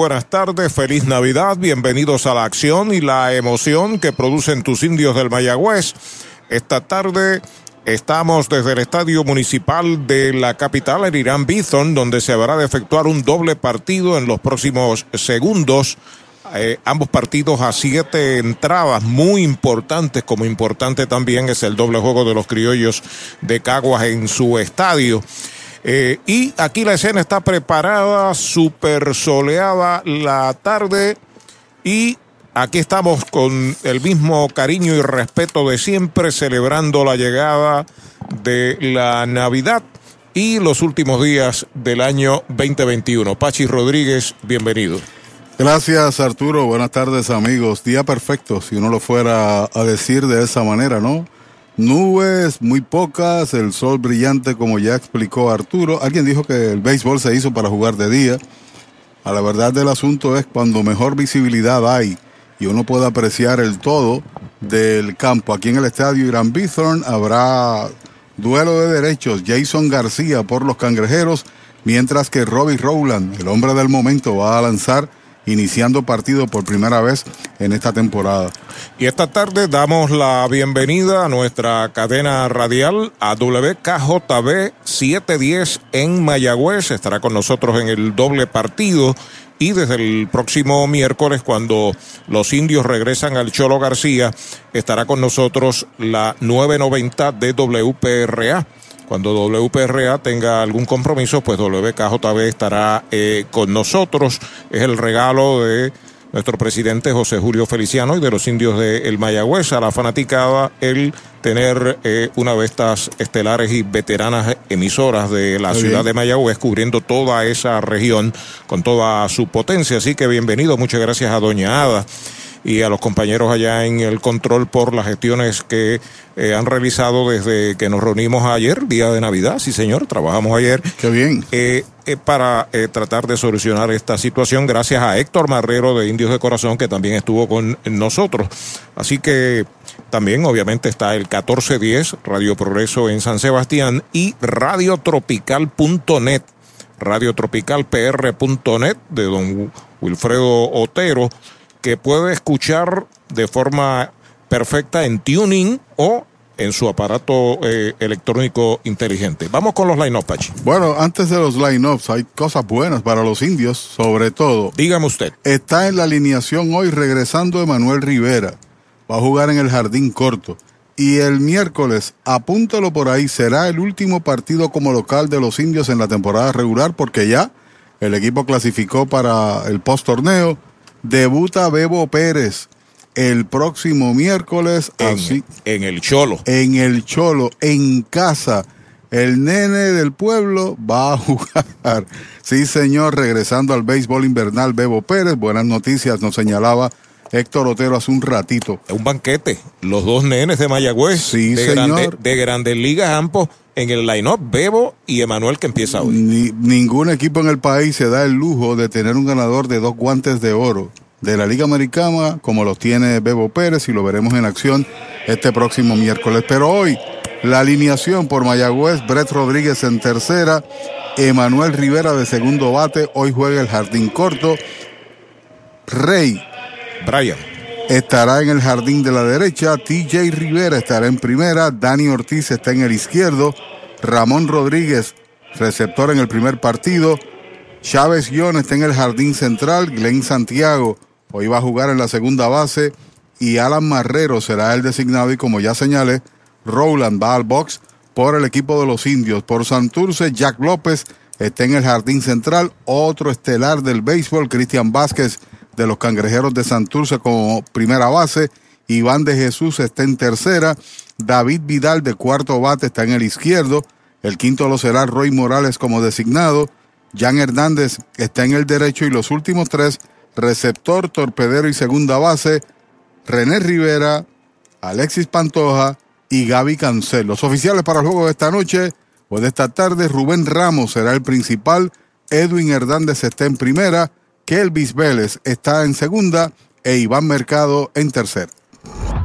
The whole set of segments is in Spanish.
Buenas tardes, feliz Navidad, bienvenidos a la acción y la emoción que producen tus indios del Mayagüez. Esta tarde estamos desde el Estadio Municipal de la capital, el Irán Bithorn, donde se habrá de efectuar un doble partido en los próximos segundos. Eh, ambos partidos a siete entradas muy importantes, como importante también es el doble juego de los criollos de Caguas en su estadio. Eh, y aquí la escena está preparada, super soleada la tarde y aquí estamos con el mismo cariño y respeto de siempre celebrando la llegada de la Navidad y los últimos días del año 2021. Pachi Rodríguez, bienvenido. Gracias Arturo, buenas tardes amigos. Día perfecto, si uno lo fuera a decir de esa manera, ¿no? Nubes muy pocas, el sol brillante como ya explicó Arturo. Alguien dijo que el béisbol se hizo para jugar de día. A la verdad del asunto es cuando mejor visibilidad hay y uno puede apreciar el todo del campo. Aquí en el estadio Irán Bithorn habrá duelo de derechos. Jason García por los cangrejeros, mientras que Robbie Rowland, el hombre del momento, va a lanzar iniciando partido por primera vez en esta temporada. Y esta tarde damos la bienvenida a nuestra cadena radial a WKJB 710 en Mayagüez. Estará con nosotros en el doble partido. Y desde el próximo miércoles, cuando los indios regresan al Cholo García, estará con nosotros la 990 de WPRA. Cuando WPRA tenga algún compromiso, pues WKJB estará eh, con nosotros. Es el regalo de nuestro presidente José Julio Feliciano y de los indios de El Mayagüez a la fanaticada el tener eh, una de estas estelares y veteranas emisoras de la ciudad de Mayagüez cubriendo toda esa región con toda su potencia. Así que bienvenido, muchas gracias a Doña Ada y a los compañeros allá en el control por las gestiones que eh, han realizado desde que nos reunimos ayer, día de Navidad, sí señor, trabajamos ayer. Qué bien. Eh, eh, para tratar de solucionar esta situación, gracias a Héctor Marrero de Indios de Corazón, que también estuvo con nosotros. Así que también obviamente está el 1410, Radio Progreso en San Sebastián y radiotropical.net radiotropicalpr.net de don Wilfredo Otero que puede escuchar de forma perfecta en tuning o en su aparato eh, electrónico inteligente. Vamos con los line-ups, Pachi. Bueno, antes de los line-ups hay cosas buenas para los indios, sobre todo. Dígame usted. Está en la alineación hoy regresando Emanuel Rivera. Va a jugar en el jardín corto. Y el miércoles, apúntalo por ahí, será el último partido como local de los indios en la temporada regular porque ya el equipo clasificó para el post-torneo Debuta Bebo Pérez el próximo miércoles en, así, en el Cholo. En el Cholo, en casa. El nene del pueblo va a jugar. Sí, señor, regresando al béisbol invernal, Bebo Pérez. Buenas noticias, nos señalaba Héctor Otero hace un ratito. Un banquete. Los dos nenes de Mayagüez. Sí, de señor. de Grandes Ligas ambos en el line-up Bebo y Emanuel que empieza hoy. ningún equipo en el país se da el lujo de tener un ganador de dos guantes de oro de la Liga Americana como los tiene Bebo Pérez y lo veremos en acción este próximo miércoles. Pero hoy la alineación por Mayagüez, Brett Rodríguez en tercera, Emanuel Rivera de segundo bate, hoy juega el jardín corto, Rey. Brian. Estará en el jardín de la derecha, TJ Rivera estará en primera, Dani Ortiz está en el izquierdo, Ramón Rodríguez, receptor en el primer partido, Chávez Guión está en el jardín central, Glenn Santiago hoy va a jugar en la segunda base y Alan Marrero será el designado y como ya señalé, Rowland va al box por el equipo de los indios. Por Santurce, Jack López está en el jardín central, otro estelar del béisbol, Cristian Vázquez de los Cangrejeros de Santurce como primera base. Iván de Jesús está en tercera. David Vidal de cuarto bate está en el izquierdo. El quinto lo será Roy Morales como designado. Jan Hernández está en el derecho y los últimos tres, receptor, torpedero y segunda base, René Rivera, Alexis Pantoja y Gaby Cancel. Los oficiales para el juego de esta noche o de esta tarde, Rubén Ramos será el principal, Edwin Hernández está en primera, Kelvis Vélez está en segunda e Iván Mercado en tercera.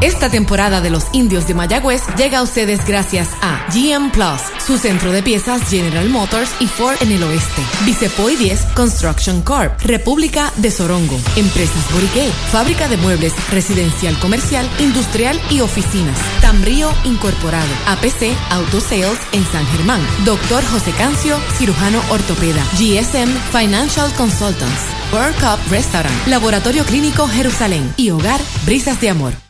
Esta temporada de los indios de Mayagüez llega a ustedes gracias a GM Plus, su centro de piezas General Motors y Ford en el oeste. Vicepoy 10 Construction Corp, República de Sorongo, Empresas Boriqué, Fábrica de Muebles, Residencial Comercial, Industrial y Oficinas. Tambrío Incorporado, APC Auto Sales en San Germán. Doctor José Cancio, cirujano ortopeda. GSM Financial Consultants. World Cup Restaurant, Laboratorio Clínico Jerusalén y Hogar Brisas de Amor.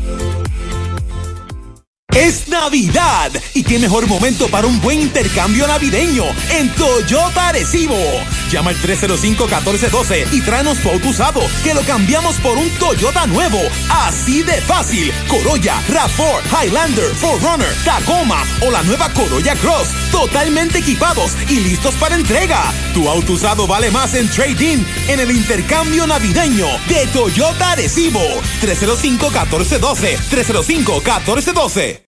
Es Navidad y qué mejor momento para un buen intercambio navideño en Toyota Arecibo. Llama al 305-1412 y tráenos tu auto usado que lo cambiamos por un Toyota nuevo. Así de fácil. Corolla, RAV4, Highlander, 4Runner, Tacoma o la nueva Corolla Cross. Totalmente equipados y listos para entrega. Tu auto usado vale más en trading en el intercambio navideño de Toyota Arecibo. 305-1412. 305-1412.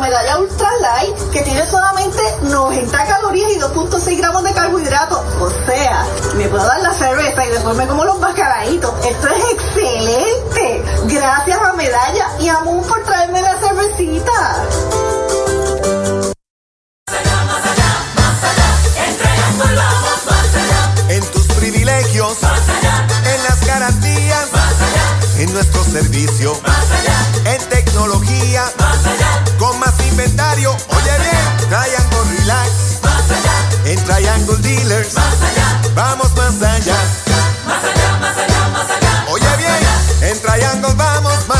medalla, la medalla ultra light, que tiene solamente 90 calorías y 2.6 gramos de carbohidratos. O sea, me puedo dar la cerveza y después me como los mascaraditos. Esto es excelente. Gracias a Medalla y a por traerme la cervecita. En tus privilegios, en las garantías, en nuestro servicio, en tecnología, con más inventario. Oye bien, Triangle Relax, en Triangle Dealers, vamos más allá. Oye bien, en Triangle vamos más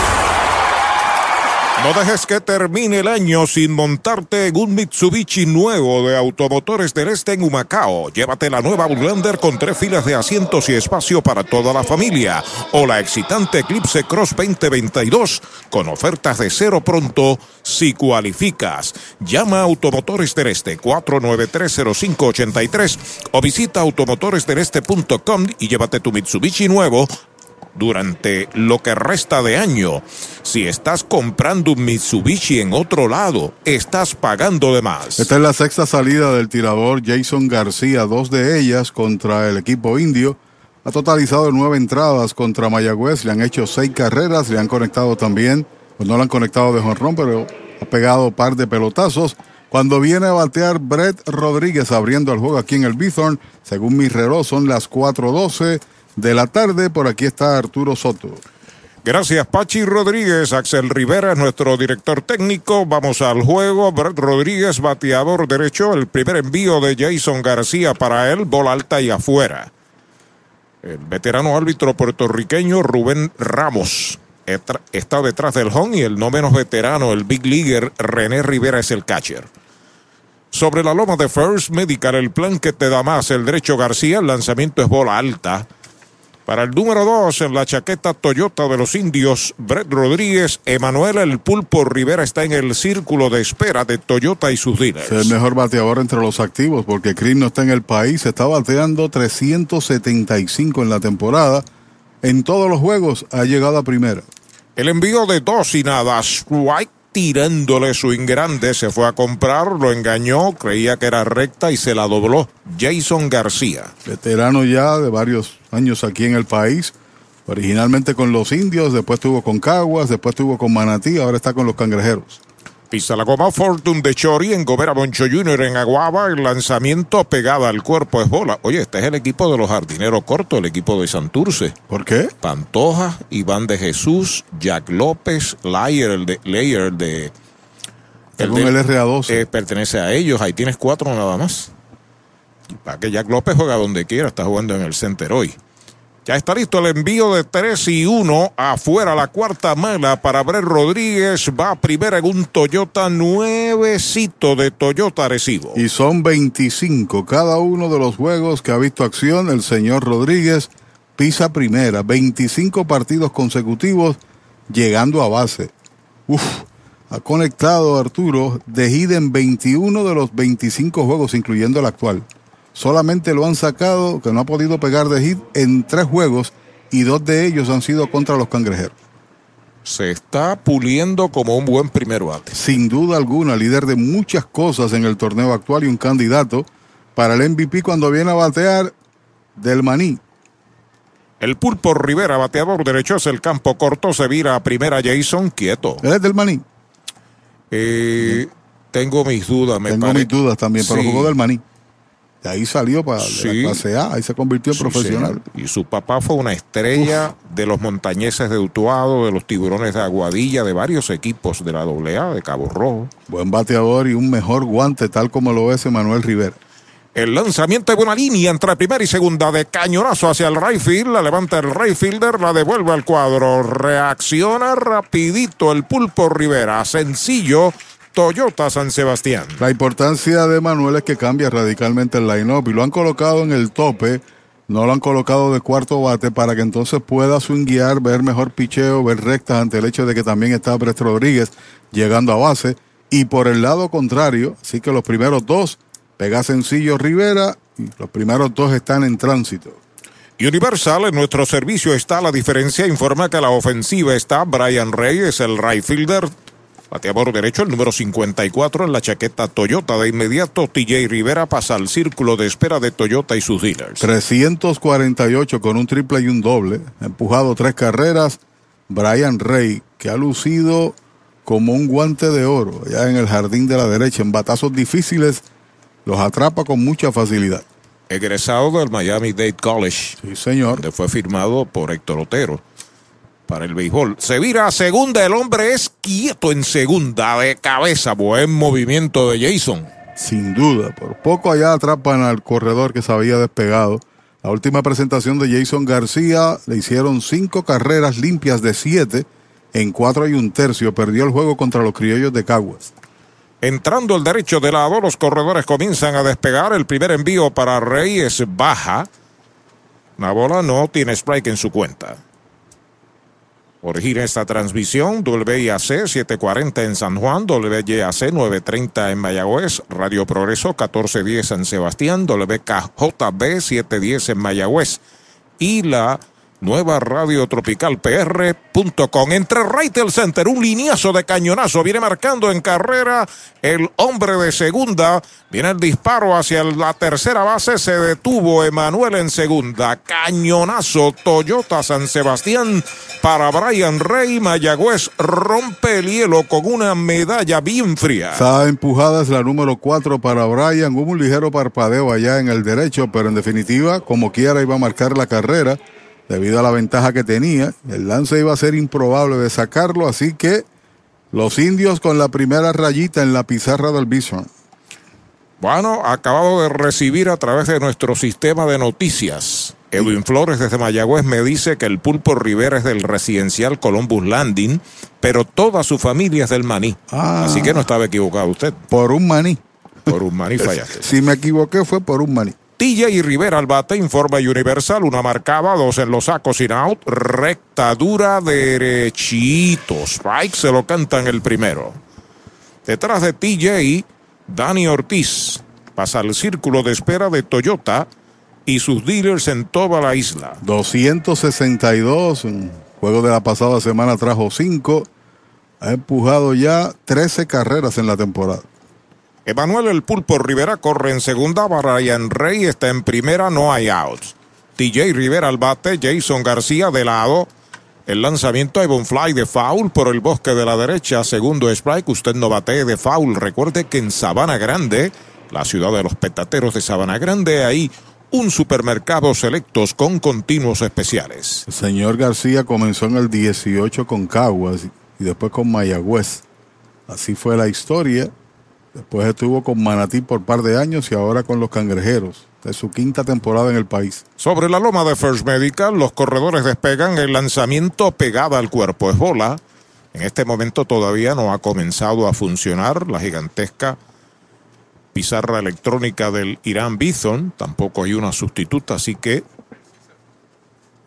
No dejes que termine el año sin montarte en un Mitsubishi nuevo de Automotores del Este en Humacao. Llévate la nueva Outlander con tres filas de asientos y espacio para toda la familia. O la excitante Eclipse Cross 2022 con ofertas de cero pronto si cualificas. Llama a Automotores del Este 4930583 o visita automotoresdeleste.com y llévate tu Mitsubishi nuevo durante lo que resta de año. Si estás comprando un Mitsubishi en otro lado, estás pagando de más. Esta es la sexta salida del tirador Jason García, dos de ellas contra el equipo indio. Ha totalizado nueve entradas contra Mayagüez, le han hecho seis carreras, le han conectado también, pues no le han conectado de jonrón, pero ha pegado par de pelotazos. Cuando viene a batear Brett Rodríguez abriendo el juego aquí en el Bithorn, según mi reloj son las 4.12 de la tarde. Por aquí está Arturo Soto. Gracias, Pachi Rodríguez. Axel Rivera es nuestro director técnico. Vamos al juego. Rodríguez, bateador derecho. El primer envío de Jason García para él, bola alta y afuera. El veterano árbitro puertorriqueño Rubén Ramos está detrás del home y el no menos veterano, el big leaguer René Rivera es el catcher. Sobre la loma de First Medical, el plan que te da más el derecho García, el lanzamiento es bola alta. Para el número dos, en la chaqueta Toyota de los indios, Brett Rodríguez, Emanuel El Pulpo Rivera está en el círculo de espera de Toyota y sus dealers. Es el mejor bateador entre los activos porque Chris no está en el país, está bateando 375 en la temporada. En todos los juegos ha llegado a primera. El envío de dos y nada, strike tirándole swing grande, se fue a comprar, lo engañó, creía que era recta y se la dobló. Jason García. Veterano ya de varios años aquí en el país, originalmente con los indios, después estuvo con Caguas, después estuvo con Manatí, ahora está con los cangrejeros. Pisa la goma Fortune de Chori en Gobera Boncho Jr. en Aguaba. El lanzamiento pegada al cuerpo es bola. Oye, este es el equipo de los jardineros cortos, el equipo de Santurce. ¿Por qué? Pantoja, Iván de Jesús, Jack López, Layer, el de. Layer, el de el, de, RA12. eh, pertenece a ellos. Ahí tienes cuatro nada más. Para que Jack López juega donde quiera, está jugando en el center hoy. Ya está listo el envío de 3 y 1 afuera la cuarta mala para Brett Rodríguez. Va primera en un Toyota nuevecito de Toyota Arecibo. Y son 25 cada uno de los juegos que ha visto acción el señor Rodríguez. Pisa primera, 25 partidos consecutivos llegando a base. Uf, ha conectado Arturo de hit en 21 de los 25 juegos, incluyendo el actual. Solamente lo han sacado, que no ha podido pegar de hit en tres juegos y dos de ellos han sido contra los cangrejeros. Se está puliendo como un buen primer bate. Sin duda alguna, líder de muchas cosas en el torneo actual y un candidato para el MVP cuando viene a batear del maní. El pulpo Rivera, bateador derecho, es el campo corto, se vira a primera Jason, quieto. ¿Él es del maní? Eh, tengo mis dudas, me Tengo mis dudas también, pero Sí. jugó del maní. De ahí salió para Sí. la clase A, ahí se convirtió en Sí, profesional. señor. Y su papá fue una estrella de los montañeses de Utuado, de los tiburones de Aguadilla, de varios equipos de la AA, de Cabo Rojo. Buen bateador y un mejor guante, tal como lo es Emanuel Rivera. El lanzamiento de buena línea entre primera y segunda de cañonazo hacia el right field. La levanta el right fielder, la devuelve al cuadro. Reacciona rapidito el pulpo Rivera. Sencillo. Toyota San Sebastián. La importancia de Manuel es que cambia radicalmente el line-up y lo han colocado en el tope, no lo han colocado de cuarto bate para que entonces pueda swinguear, ver mejor picheo, ver rectas ante el hecho de que también está Brett Rodríguez llegando a base. Y por el lado contrario, así que los primeros dos, pega sencillo Rivera y los primeros dos están en tránsito. Universal, en nuestro servicio está la diferencia. Informa que la ofensiva está Brian Reyes, el right fielder. Bateador derecho, el número 54 en la chaqueta Toyota. De inmediato, TJ Rivera pasa al círculo de espera de Toyota y sus dealers. 348 con un triple y un doble. Empujado tres carreras. Brian Rey, que ha lucido como un guante de oro ya en el jardín de la derecha. En batazos difíciles los atrapa con mucha facilidad. Egresado del Miami Dade College, Sí, señor. donde fue firmado por Héctor Otero para el béisbol. Se vira a segunda, el hombre es quieto en segunda, de cabeza. Buen movimiento de Jason. Sin duda. Por poco allá atrapan al corredor que se había despegado. La última presentación de Jason García le hicieron cinco carreras limpias de siete en cuatro y un tercio. Perdió el juego contra los criollos de Caguas. Entrando el derecho de lado, los corredores comienzan a despegar. El primer envío para Rey es baja. La bola no tiene strike en su cuenta. Origina esta transmisión WIAC 740 en San Juan, WYAC 930 en Mayagüez, Radio Progreso 1410 en Sebastián, WKJB 710 en Mayagüez y la Nueva Radio Tropical PR.com. Entre Raitel Center, un lineazo de cañonazo. Viene marcando en carrera el hombre de segunda. Viene el disparo hacia la tercera base. Se detuvo Emanuel en segunda. Cañonazo Toyota San Sebastián para Brian Rey. Mayagüez rompe el hielo con una medalla bien fría. Está empujada es la número 4 para Brian. Hubo un ligero parpadeo allá en el derecho, pero en definitiva, como quiera, iba a marcar la carrera debido a la ventaja que tenía. El lance iba a ser improbable de sacarlo, así que los indios con la primera rayita en la pizarra del Bison. Bueno, acabado de recibir a través de nuestro sistema de noticias. Edwin Flores desde Mayagüez me dice que el pulpo Rivera es del residencial Columbus Landing, pero toda su familia es del maní. Ah. Así que no estaba equivocado usted. Por un maní. Por un maní fallaste. Si me equivoqué fue por un maní. TJ Rivera al bate, informa Universal, una marcaba, dos en los sacos sin out, recta dura derechito. Strike se lo cantan el primero. Detrás de TJ, Dani Ortiz pasa al círculo de espera de Toyota y sus dealers en toda la isla. 262, un juego de la pasada semana trajo 5, ha empujado ya 13 carreras en la temporada. Emanuel El Pulpo Rivera corre en segunda, Brian Rey está en primera, no hay outs. TJ Rivera al bate, Jason García de lado. El lanzamiento Ivan Fly de foul por el bosque de la derecha, segundo strike, usted no batee de foul. Recuerde que en Sabana Grande, la ciudad de los petateros de Sabana Grande, hay un supermercado selectos con continuos especiales. El señor García comenzó en el 18 con Caguas y después con Mayagüez. Así fue la historia. Después estuvo con Manatí por par de años y ahora con los Cangrejeros. Es su quinta temporada en el país. Sobre la loma de First Medical, los corredores despegan el lanzamiento pegada al cuerpo. Es bola. En este momento todavía no ha comenzado a funcionar la gigantesca pizarra electrónica del Irán Bison. Tampoco hay una sustituta, así que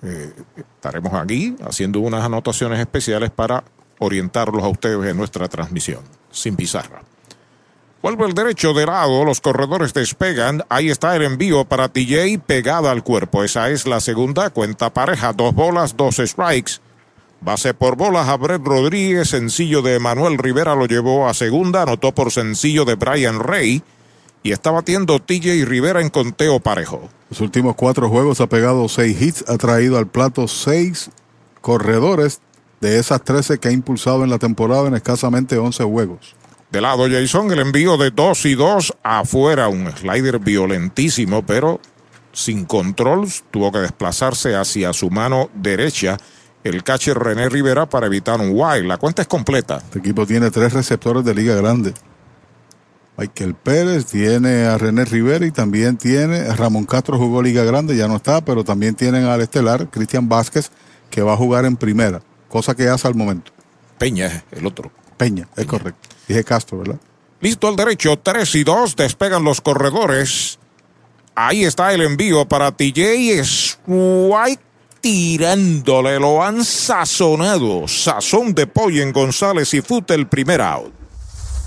eh, estaremos aquí haciendo unas anotaciones especiales para orientarlos a ustedes en nuestra transmisión, sin pizarra. Vuelve el derecho de lado, los corredores despegan. Ahí está el envío para TJ pegada al cuerpo. Esa es la segunda cuenta pareja. Dos bolas, dos strikes. Base por bolas a Brett Rodríguez. Sencillo de Manuel Rivera lo llevó a segunda. Anotó por sencillo de Brian Rey. Y está batiendo TJ Rivera en conteo parejo. Los últimos cuatro juegos ha pegado seis hits. Ha traído al plato seis corredores de esas 13 que ha impulsado en la temporada en escasamente 11 juegos. De lado Jason, el envío de 2 y 2 afuera, un slider violentísimo, pero sin control, tuvo que desplazarse hacia su mano derecha el catcher René Rivera para evitar un wild. La cuenta es completa. Este equipo tiene tres receptores de Liga Grande. Michael Pérez, tiene a René Rivera y también tiene a Ramón Castro jugó Liga Grande, ya no está, pero también tienen al estelar Cristian Vázquez que va a jugar en primera, cosa que hace al momento. Peña es el otro. Peña, es correcto. Dije Castro, ¿verdad? Listo al derecho, 3 y 2, despegan los corredores. Ahí está el envío para TJ Swipe tirándole, lo han sazonado. Sazón de pollo en González y Fute el primer out.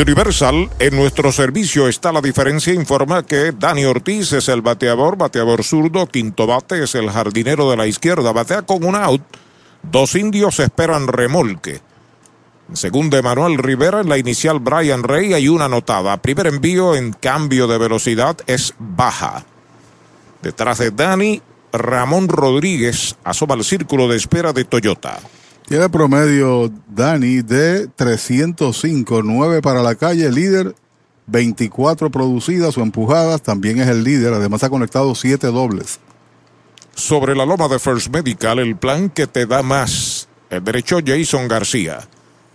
Universal, en nuestro servicio está la diferencia, informa que Dani Ortiz es el bateador, bateador zurdo, quinto bate es el jardinero de la izquierda, batea con un out, dos indios esperan remolque. Segundo, Emanuel Rivera, en la inicial Brian Rey hay una anotada. Primer envío en cambio de velocidad es baja. Detrás de Dani, Ramón Rodríguez asoma el círculo de espera de Toyota. Tiene promedio Dani de 305, 9 para la calle, líder 24 producidas o empujadas, también es el líder, además ha conectado 7 dobles. Sobre la loma de First Medical, el plan que te da más. El derecho Jason García.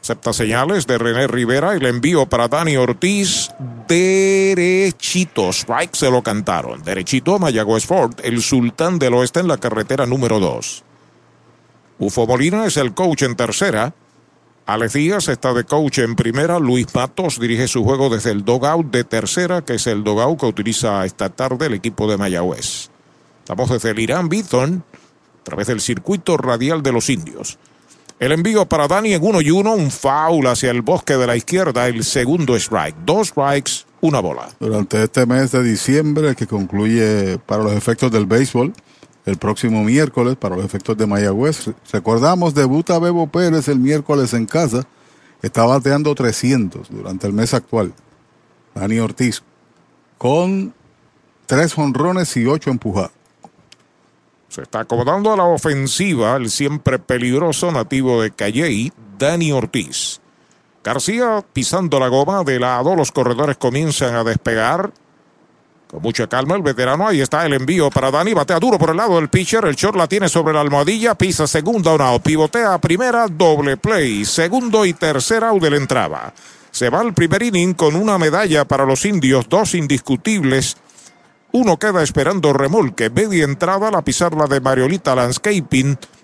Acepta señales de René Rivera. El envío para Dani Ortiz. Derechito. Strike se lo cantaron. Derechito Mayagüez Ford. El sultán del oeste en la carretera número 2. Ufo Molina es el coach en tercera. Alex Díaz está de coach en primera. Luis Matos dirige su juego desde el dogout de tercera, que es el dogout que utiliza esta tarde el equipo de Mayagüez. Estamos desde el Irán Bithorn, a través del circuito radial de los indios. El envío para Dani en uno y uno, un foul hacia el bosque de la izquierda, el segundo strike. Dos strikes, una bola. Durante este mes de diciembre, que concluye para los efectos del béisbol, el próximo miércoles, para los efectos de Mayagüez, recordamos, debuta Bebo Pérez el miércoles en casa, está bateando 300 durante el mes actual. Dani Ortiz, con tres honrones y ocho empujadas. Se está acomodando a la ofensiva el siempre peligroso nativo de Calley, Dani Ortiz. García pisando la goma de lado, los corredores comienzan a despegar. Con mucha calma el veterano, ahí está el envío para Dani, batea duro por el lado del pitcher, el short la tiene sobre la almohadilla, pisa segunda una pivotea primera, doble play, segundo y tercera out de la entrada. Se va al primer inning con una medalla para los indios, dos indiscutibles uno queda esperando remolque. Media entrada la pizarra de Mariolita Landscaping.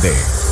There.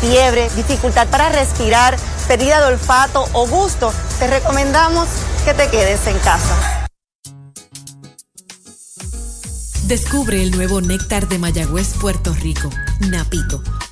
fiebre, dificultad para respirar, pérdida de olfato o gusto, te recomendamos que te quedes en casa. Descubre el nuevo néctar de Mayagüez, Puerto Rico, Napito,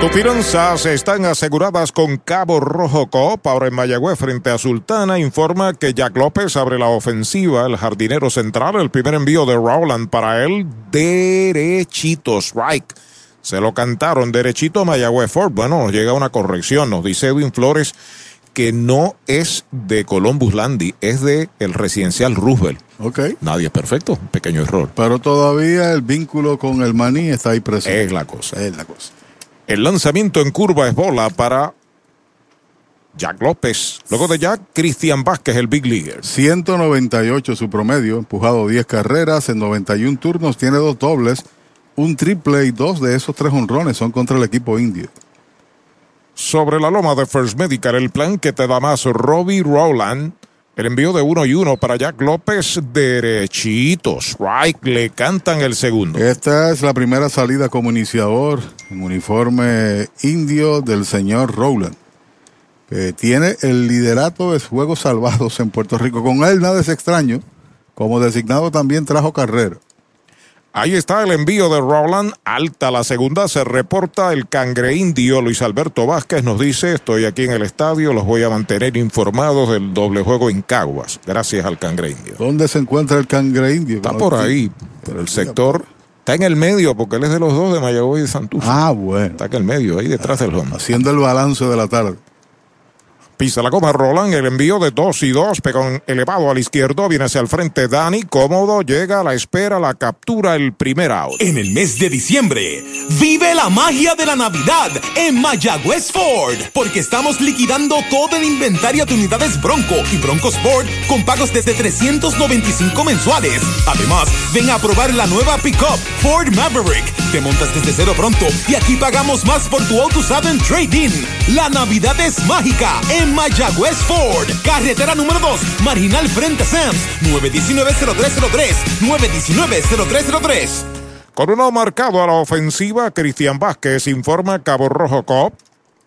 Tus finanzas están aseguradas con Cabo Rojo Coop. Ahora en Mayagüez, frente a Sultana, informa que Jack López abre la ofensiva. El jardinero central, el primer envío de Rowland para él, derechito, strike. Se lo cantaron derechito a Mayagüez Ford. Bueno, nos llega una corrección. Nos dice Edwin Flores que no es de Columbus Landy, es de el residencial Roosevelt. Ok. Nadie es perfecto, pequeño error. Pero todavía el vínculo con el maní está ahí presente. Es la cosa. Es la cosa. El lanzamiento en curva es bola para Jack López. Luego de Jack, Cristian Vázquez, el Big Leaguer. 198 su promedio, empujado 10 carreras en 91 turnos, tiene dos dobles, un triple y dos de esos tres honrones son contra el equipo indio. Sobre la loma de First Medical, el plan que te da más Robbie Rowland. El envío de uno y uno para Jack López, derechitos. Right, le cantan el segundo. Esta es la primera salida como iniciador en uniforme indio del señor Rowland, que tiene el liderato de juegos salvados en Puerto Rico. Con él nada es extraño, como designado también trajo carrera. Ahí está el envío de Rowland. Alta la segunda. Se reporta el cangre indio. Luis Alberto Vázquez nos dice: Estoy aquí en el estadio. Los voy a mantener informados del doble juego en Caguas. Gracias al cangre indio. ¿Dónde se encuentra el cangre indio? Está por ahí. Pero el sector está en el medio porque él es de los dos de Mayagüez y de Santurce. Ah, bueno. Está en el medio, ahí detrás del home. Haciendo el balance de la tarde. Pisa la goma Roland, el envío de dos y dos, pegón elevado al izquierdo, viene hacia el frente Dani, cómodo, llega a la espera, la captura, el primer out. En el mes de diciembre, vive la magia de la Navidad en Mayagüez Ford, porque estamos liquidando todo el inventario de unidades Bronco y Bronco Sport con pagos desde 395 mensuales. Además, ven a probar la nueva pickup Ford Maverick. Te montas desde cero pronto y aquí pagamos más por tu auto usado en trading. La Navidad es mágica en Mayagüez Ford. Carretera número 2, Marginal frente a Sams, 919-0303, 919-0303. Con uno marcado a la ofensiva, Cristian Vázquez informa Cabo Rojo Cop.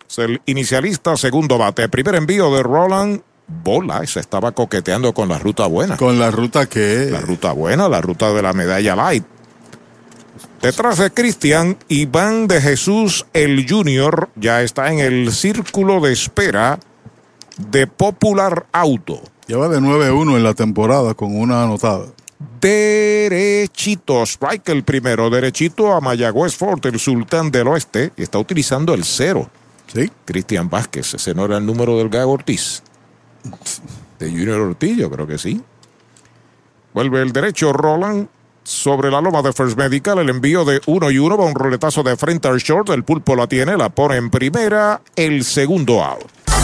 Es el inicialista, segundo bate. Primer envío de Roland. Bola, se estaba coqueteando con la ruta buena. ¿Con la ruta qué? La ruta buena, la ruta de la medalla light. Detrás de Cristian, Iván de Jesús, el Junior, ya está en el círculo de espera de Popular Auto. Lleva de 9-1 en la temporada con una anotada. Derechito, strike el primero, derechito a Mayagüez Fort, el sultán del oeste, y está utilizando el cero. Sí. Cristian Vázquez, ese no era el número del Gago Ortiz. De Junior Ortiz, yo creo que sí. Vuelve el derecho, Roland. Sobre la loma de First Medical, el envío de uno y uno va un roletazo de frente al short. El pulpo la tiene, la pone en primera, el segundo out.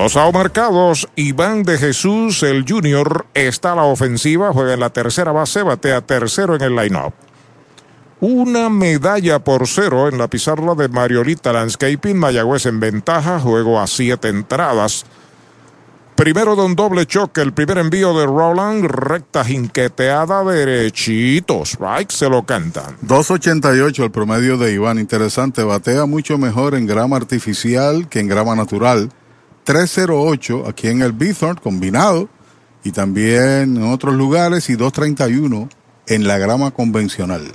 Dos out marcados. Iván de Jesús, el junior, está a la ofensiva, juega en la tercera base, batea tercero en el line-up. Una medalla por cero en la pizarra de Mariolita Landscaping. Mayagüez en ventaja, juego a siete entradas. Primero de un doble choque, el primer envío de Roland, recta jinqueteada, derechitos, se lo cantan. 2.88 el promedio de Iván, interesante, batea mucho mejor en grama artificial que en grama natural. 308 aquí en el Bithorn combinado y también en otros lugares y 231 en la grama convencional.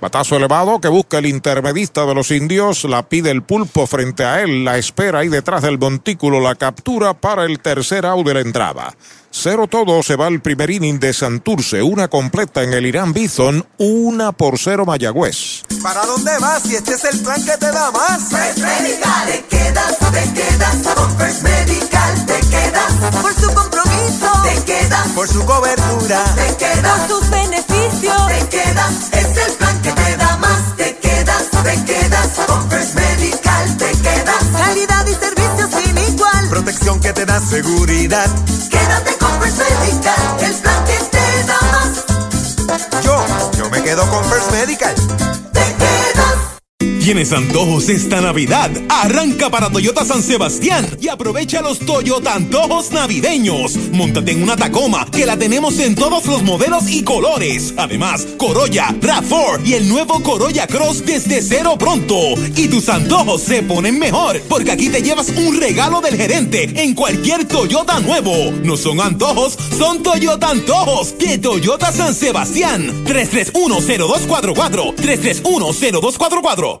Batazo elevado que busca el intermedista de los indios, la pide el pulpo frente a él, la espera y detrás del montículo la captura para el tercer out de la entrada. Cero todo se va al primer inning de Santurce, una completa en el Irán Bison, una por cero Mayagüez. ¿Para dónde vas? Si este es el plan que te da más. First Medical, te quedas, te quedas. Con First Medical, te quedas. Por su compromiso, te quedas. Por su cobertura, te quedas. Por sus beneficios, te quedas. Es el plan que te da más. Te quedas, te quedas. Con First Medical, te quedas. Calidad y servicio. Protección que te da seguridad. Quédate con First Medical, el plan que te da más. Yo, yo me quedo con First Medical. Te quedas. ¿Tienes antojos esta Navidad? Arranca para Toyota San Sebastián y aprovecha los Toyota Antojos Navideños. Móntate en una Tacoma que la tenemos en todos los modelos y colores. Además, Corolla, RAV4 y el nuevo Corolla Cross desde cero pronto. Y tus antojos se ponen mejor porque aquí te llevas un regalo del gerente en cualquier Toyota nuevo. No son antojos, son Toyota Antojos de Toyota San Sebastián. 3310244 3310244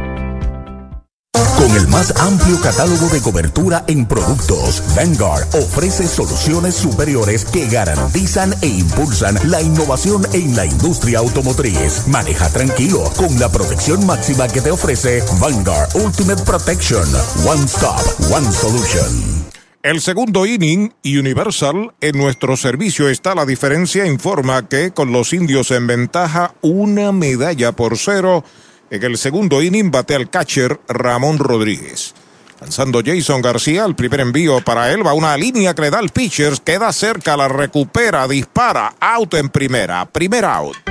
Con el más amplio catálogo de cobertura en productos, Vanguard ofrece soluciones superiores que garantizan e impulsan la innovación en la industria automotriz. Maneja tranquilo con la protección máxima que te ofrece Vanguard Ultimate Protection. One Stop, One Solution. El segundo inning, Universal, en nuestro servicio está la diferencia, informa que con los indios en ventaja una medalla por cero. En el segundo inning bate al catcher Ramón Rodríguez. Lanzando Jason García, el primer envío para él va una línea que le da al pitcher, queda cerca, la recupera, dispara, out en primera, primer out.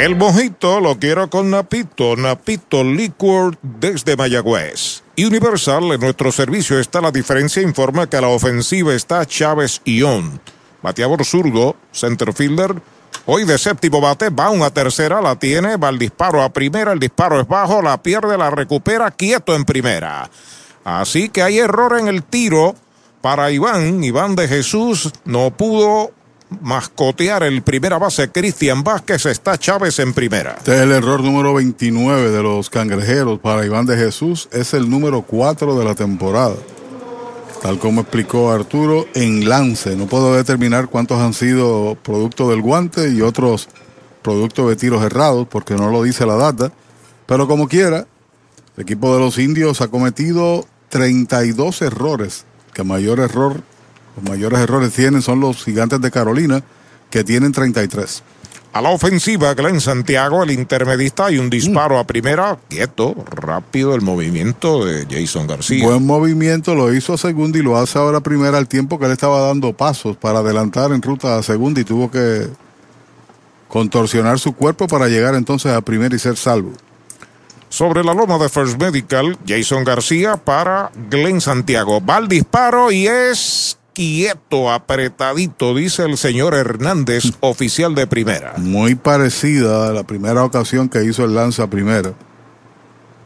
El mojito lo quiero con Napito, Napito Liquor desde Mayagüez. Universal, en nuestro servicio está la diferencia, informa que a la ofensiva está Chávez Ión. Bateador zurdo, center fielder. Hoy de séptimo bate, va una tercera, la tiene, va el disparo a primera, el disparo es bajo, la pierde, la recupera, quieto en primera. Así que hay error en el tiro para Iván. Iván de Jesús no pudo mascotear el primera base Cristian Vázquez, está Chávez en primera. Este es el error número 29 de los cangrejeros para Iván de Jesús, es el número 4 de la temporada. Tal como explicó Arturo, en lance. No puedo determinar cuántos han sido producto del guante y otros producto de tiros errados, porque no lo dice la data. Pero como quiera, el equipo de los indios ha cometido 32 errores, que mayor error los mayores errores tienen son los gigantes de Carolina, que tienen 33. A la ofensiva, Glenn Santiago, el intermedista, hay un disparo a primera, quieto, rápido el movimiento de Jason García. Buen movimiento, lo hizo a segunda y lo hace ahora a primera al tiempo que él estaba dando pasos para adelantar en ruta a segunda y tuvo que contorsionar su cuerpo para llegar entonces a primera y ser salvo. Sobre la loma de First Medical, Jason García para Glenn Santiago. Va al disparo y es quieto, apretadito, dice el señor Hernández, oficial de primera. Muy parecida a la primera ocasión que hizo el lanza primera.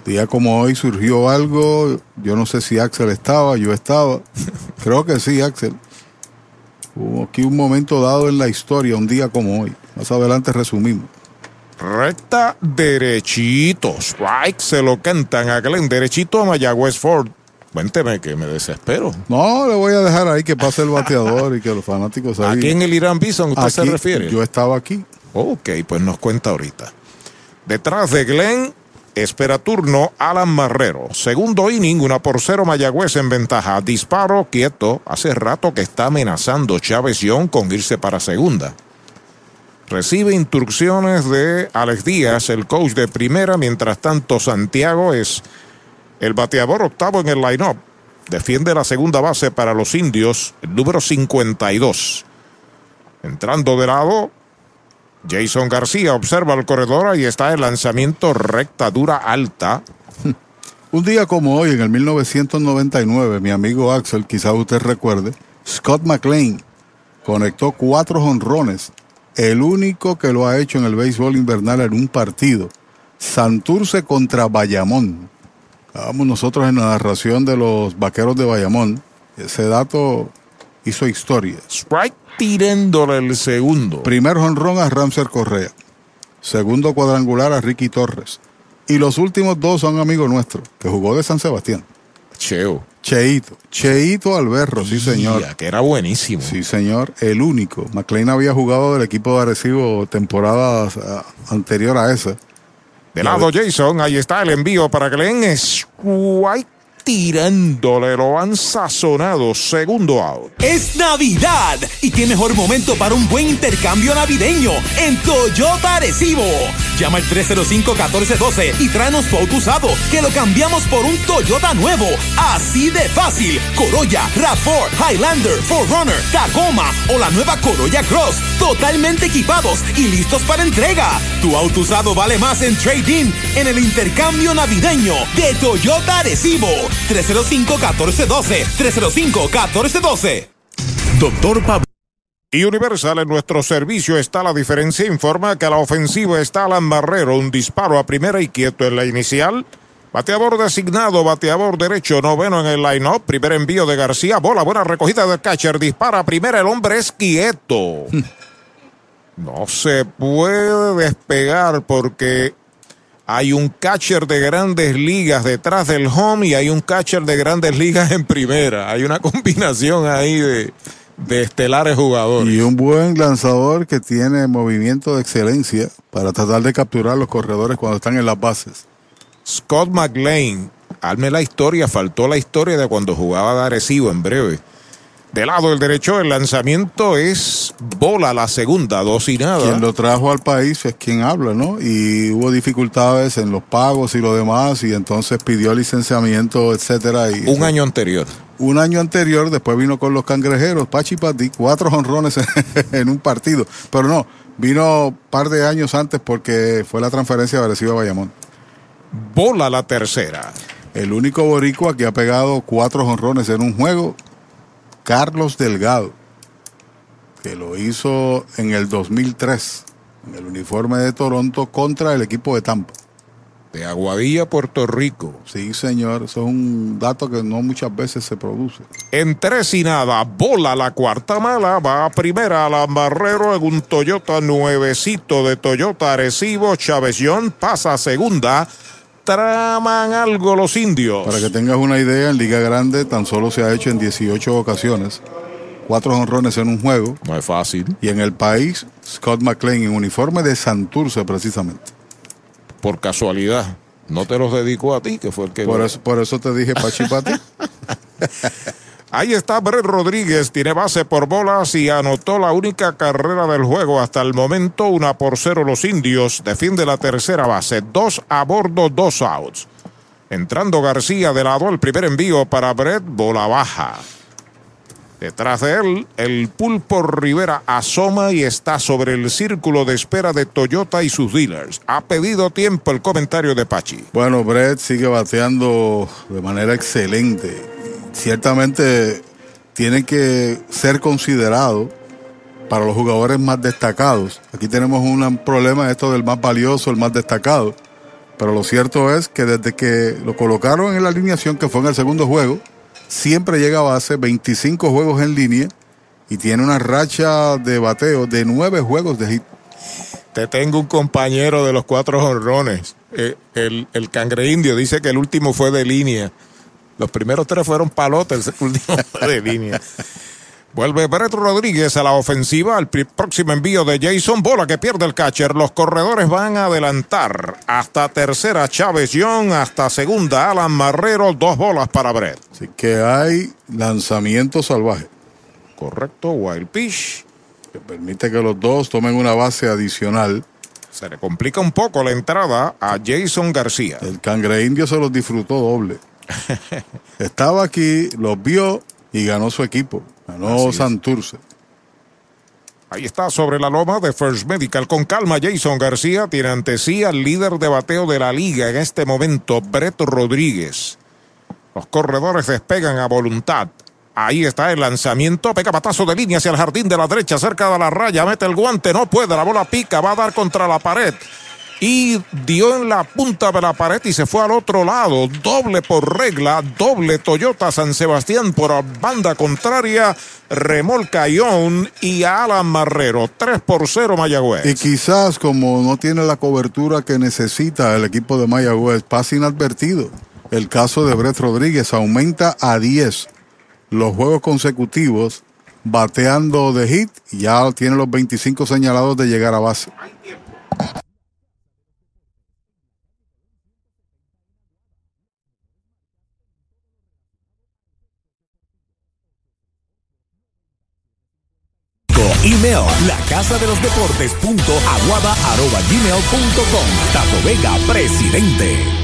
Día como hoy surgió algo, yo no sé si Axel estaba, yo estaba. Creo que sí, Axel. Hubo aquí un momento dado en la historia, un día como hoy. Más adelante resumimos. Recta derechito. Strike se lo cantan a Glenn. Derechito a Mayagüez Ford. Cuénteme que me desespero. No, le voy a dejar ahí que pase el bateador y que los fanáticos ahí. ¿Aquí en el Irán Bison usted se Aquí, refiere? Yo estaba aquí. Ok, pues nos cuenta ahorita. Detrás de Glenn, espera turno Alan Marrero. Segundo inning, una por cero Mayagüez en ventaja. Disparo quieto. Hace rato que está amenazando Chávez Young con irse para segunda. Recibe instrucciones de Alex Díaz, el coach de primera. Mientras tanto, Santiago es el bateador octavo en el line-up. Defiende la segunda base para los indios, el número 52. Entrando de lado, Jason García observa el corredor y está el lanzamiento recta dura alta. Un día como hoy, en el 1999, mi amigo Axel, quizás usted recuerde, Scott McLean conectó cuatro jonrones, el único que lo ha hecho en el béisbol invernal en un partido. Santurce contra Bayamón. Estábamos nosotros en la narración de los vaqueros de Bayamón. Ese dato hizo historia. Strike tirándole el segundo. Primer jonrón a Ramser Correa. Segundo cuadrangular a Ricky Torres. Y los últimos dos son amigos nuestros, que jugó de San Sebastián. Cheo. Cheito. Cheito Alberro, sí señor. Que era buenísimo. Sí señor, el único. McLean había jugado del equipo de Arecibo temporada ah, anterior a esa. De lado Jason, ahí está el envío para den strike tirándole, lo han sazonado, segundo out. Es Navidad y qué mejor momento para un buen intercambio navideño en Toyota Arecibo. Llama al 305-1412 y tráenos tu auto usado que lo cambiamos por un Toyota nuevo. Así de fácil. Corolla, RAV4, Highlander, 4Runner, Tacoma o la nueva Corolla Cross. Totalmente equipados y listos para entrega. Tu auto usado vale más en trading en el intercambio navideño de Toyota Arecibo. 305-1412. 305-1412. Doctor Pablo. Y Universal en nuestro servicio está la diferencia. Informa que a la ofensiva está Alan Barrero. Un disparo a primera y quieto en la inicial. Bateador designado, bateador derecho, noveno en el line-up. Primer envío de García. Bola, buena recogida del catcher. Dispara a primera. El hombre es quieto. no se puede despegar porque hay un catcher de grandes ligas detrás del home y hay un catcher de grandes ligas en primera. Hay una combinación ahí de, de estelares jugadores. Y un buen lanzador que tiene movimiento de excelencia para tratar de capturar los corredores cuando están en las bases. Scott McLean, hazme la historia, faltó la historia de cuando jugaba de Arecibo en breve. De lado el derecho, el lanzamiento es bola la segunda, dos y nada. Quien lo trajo al país es quien habla, ¿no? Y hubo dificultades en los pagos y lo demás, y entonces pidió licenciamiento, etcétera. Y Un año anterior. Un año anterior, después vino con los cangrejeros, Pachi Pati, cuatro jonrones en un partido. Pero no, vino un par de años antes porque fue la transferencia de Arecibo a Bayamón. Bola la tercera. El único boricua que ha pegado cuatro jonrones en un juego, Carlos Delgado, que lo hizo en el 2003, en el uniforme de Toronto contra el equipo de Tampa. De Aguadilla, Puerto Rico. Sí, señor, eso es un dato que no muchas veces se produce. En tres y nada, bola la cuarta mala, va a primera Alan Barrero en un Toyota nuevecito de Toyota Arecibo, Chávez John pasa a segunda, traman algo los indios. Para que tengas una idea, en Liga Grande tan solo se ha hecho en 18 ocasiones. Cuatro honrones en un juego. No es fácil. Y en el país, Scott McLean en uniforme de Santurce precisamente. Por casualidad. No te los dedico a ti, que fue el que... Por eso, por eso te dije Pachi Pati. Ahí está Brett Rodríguez, tiene base por bolas y anotó la única carrera del juego hasta el momento, una por cero los indios, defiende la tercera base, dos a bordo, dos outs. Entrando García de lado, el primer envío para Brett, bola baja. Detrás de él, el pulpo Rivera asoma y está sobre el círculo de espera de Toyota y sus dealers. Ha pedido tiempo el comentario de Pachi. Bueno, Brett sigue bateando de manera excelente ciertamente tiene que ser considerado para los jugadores más destacados. Aquí tenemos un problema esto del más valioso, el más destacado. Pero lo cierto es que desde que lo colocaron en la alineación, que fue en el segundo juego, siempre llega a base, 25 juegos en línea y tiene una racha de bateo de nueve juegos de hit. Te tengo un compañero de los cuatro jorrones. Eh, el, el cangre indio dice que el último fue de línea. Los primeros tres fueron palotes, el último de línea. Vuelve Brett Rodríguez a la ofensiva. El próximo envío de Jason Bola que pierde el catcher. Los corredores van a adelantar. Hasta tercera Chávez Young. Hasta segunda Alan Marrero. Dos bolas para Brett. Así que hay lanzamiento salvaje. Correcto. Wild pitch. Que permite que los dos tomen una base adicional. Se le complica un poco la entrada a Jason García. El cangre indio se los disfrutó doble. Estaba aquí, los vio y ganó su equipo. Ganó Santurce. Ahí está sobre la loma de First Medical. Con calma, Jason García tiene ante sí al líder de bateo de la liga en este momento, Brett Rodríguez. Los corredores despegan a voluntad. Ahí está el lanzamiento, pega patazo de línea hacia el jardín de la derecha, cerca de la raya, mete el guante, no puede, la bola pica, va a dar contra la pared. Y dio en la punta de la pared y se fue al otro lado. Doble por regla, doble Toyota San Sebastián por banda contraria. Remolca Ion y Alan Marrero. 3 por 0 Mayagüez. Y quizás como no tiene la cobertura que necesita el equipo de Mayagüez, pasa inadvertido. El caso de Brett Rodríguez aumenta a 10 los juegos consecutivos bateando de hit ya tiene los 25 señalados de llegar a base. Email la casa de los deportes punto aguada arroba gmail punto com. Tato Vega, presidente.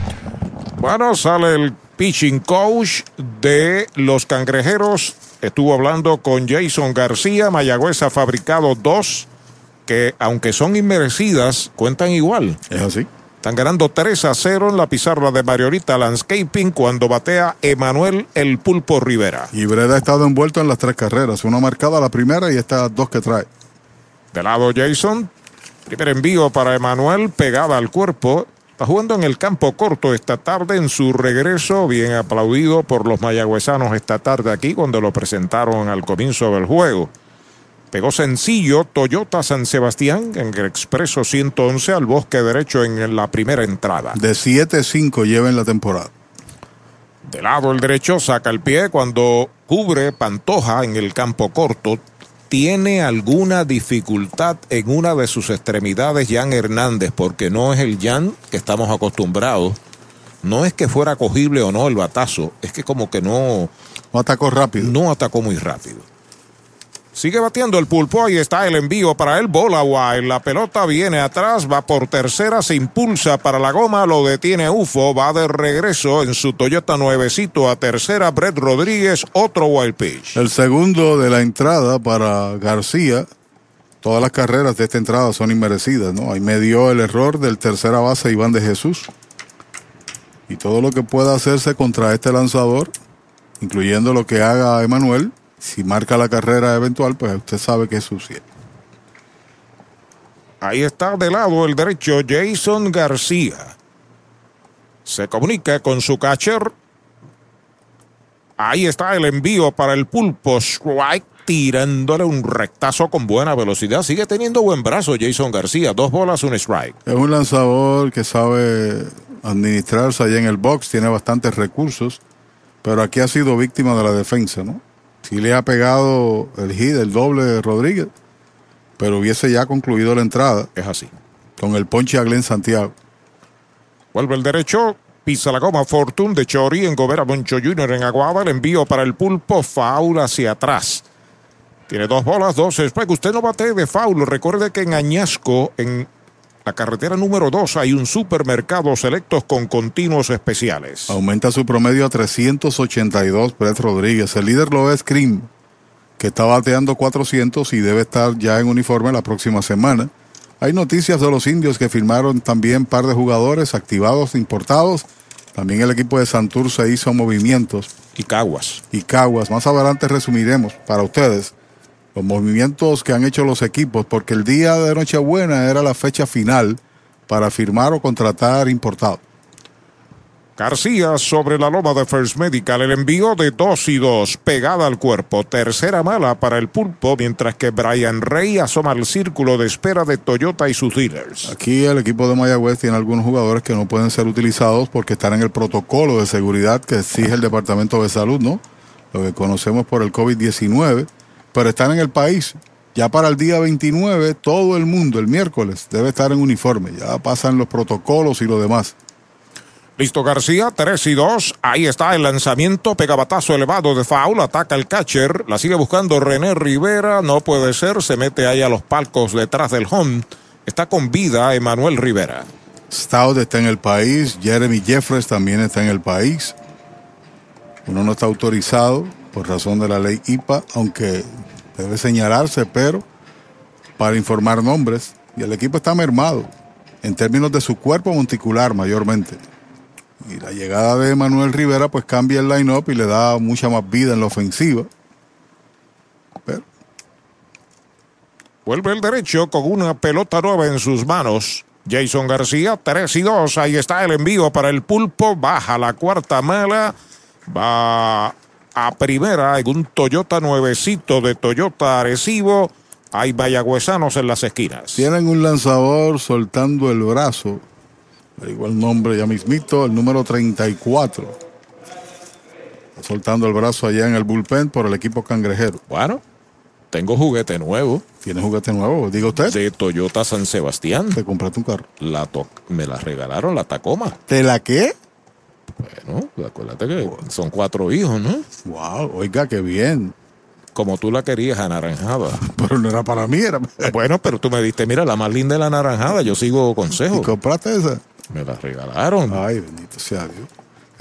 Bueno, sale el pitching coach de los cangrejeros. Estuvo hablando con Jason García. Mayagüez ha fabricado dos que, aunque son inmerecidas, cuentan igual. Es así. Están ganando 3 a 0 en la pizarra de Mariorita Landscaping cuando batea Emanuel El Pulpo Rivera. Y Breda ha estado envuelto en las tres carreras. Una marcada la primera y estas dos que trae. De lado Jason. Primer envío para Emanuel, pegada al cuerpo. Está jugando en el campo corto esta tarde en su regreso, bien aplaudido por los mayagüezanos esta tarde aquí cuando lo presentaron al comienzo del juego. Pegó sencillo Toyota San Sebastián en el expreso 111 al bosque derecho en la primera entrada. De 7-5 lleva en la temporada. De lado el derecho saca el pie cuando cubre Pantoja en el campo corto. Tiene alguna dificultad en una de sus extremidades Jan Hernández porque no es el Jan que estamos acostumbrados. No es que fuera cogible o no el batazo, es que como que no... No atacó rápido. No atacó muy rápido. Sigue bateando el pulpo, ahí está el envío para el bola wild. La pelota viene atrás, va por tercera, se impulsa para la goma, lo detiene Ufo, va de regreso en su Toyota nuevecito a tercera, Brett Rodríguez, otro wild pitch. El segundo de la entrada para García. Todas las carreras de esta entrada son inmerecidas, ¿no? Ahí me dio el error del tercera base Iván de Jesús. Y todo lo que pueda hacerse contra este lanzador, incluyendo lo que haga Emanuel, si marca la carrera eventual, pues usted sabe que es sucia. Ahí está de lado el derecho Jason García. Se comunica con su catcher. Ahí está el envío para el pulpo. Strike tirándole un rectazo con buena velocidad. Sigue teniendo buen brazo Jason García. Dos bolas, un strike. Es un lanzador que sabe administrarse allá en el box, tiene bastantes recursos, pero aquí ha sido víctima de la defensa, ¿no? Sí le ha pegado el hit, el doble de Rodríguez, pero hubiese ya concluido la entrada. Es así. Con el ponche a Glenn Santiago. Vuelve el derecho, pisa la goma Fortune de Chori en Gobera Moncho Jr. en Aguada. El envío para el pulpo, foul hacia atrás. Tiene dos bolas, dos strikes. Usted no bate de foul. Recuerde que en Añasco, en la carretera número 2 hay un supermercado selectos con continuos especiales. Aumenta su promedio a 382 Brett Rodríguez. El líder lo es Krim, que está bateando 400 y debe estar ya en uniforme la próxima semana. Hay noticias de los indios que firmaron también par de jugadores activados, importados. También el equipo de Santurce hizo movimientos. Y Caguas. Y Caguas. Más adelante resumiremos para ustedes los movimientos que han hecho los equipos, porque el día de Nochebuena era la fecha final para firmar o contratar importado. García sobre la loma de First Medical, el envío de 2 y 2, pegada al cuerpo, tercera mala para el pulpo, mientras que Brian Rey asoma al círculo de espera de Toyota y sus dealers. Aquí el equipo de Mayagüez tiene algunos jugadores que no pueden ser utilizados porque están en el protocolo de seguridad que exige el Departamento de Salud, ¿no? Lo que conocemos por el COVID-19 pero están en el país. Ya para el día 29, todo el mundo, el miércoles, debe estar en uniforme. Ya pasan los protocolos y lo demás. Listo García, 3 y 2. Ahí está el lanzamiento, pegabatazo elevado de foul, ataca el catcher, la sigue buscando René Rivera, no puede ser, se mete ahí a los palcos detrás del home. Está con vida Emanuel Rivera. Stout está en el país, Jeremy Jeffres también está en el país. Uno no está autorizado por razón de la ley IPA, aunque debe señalarse, pero para informar nombres. Y el equipo está mermado en términos de su cuerpo monticular mayormente. Y la llegada de Manuel Rivera pues cambia el line-up y le da mucha más vida en la ofensiva. Pero Vuelve el derecho con una pelota nueva en sus manos. Jason García, 3 y 2. Ahí está el envío para el pulpo. Baja la cuarta mala. Va a primera en un Toyota nuevecito de Toyota Arecibo. Hay mayagüezanos en las esquinas. tienen un lanzador soltando el brazo. Le digo el nombre ya mismito, el número 34. Está Soltando el brazo allá en el bullpen por el equipo cangrejero. Bueno, tengo juguete nuevo. ¿Tiene juguete nuevo? Diga usted. De Toyota San Sebastián. Te compraste un carro. La to- me la regalaron, la Tacoma. ¿De la qué? Bueno, acuérdate que son cuatro hijos, ¿no? Wow, oiga, qué bien. Como tú la querías, anaranjada. Pero no era para mí, era. Bueno, pero tú me diste, mira, la más linda es la anaranjada. Yo sigo ¿Y consejo. compraste esa? Me la regalaron. Ay, bendito sea Dios.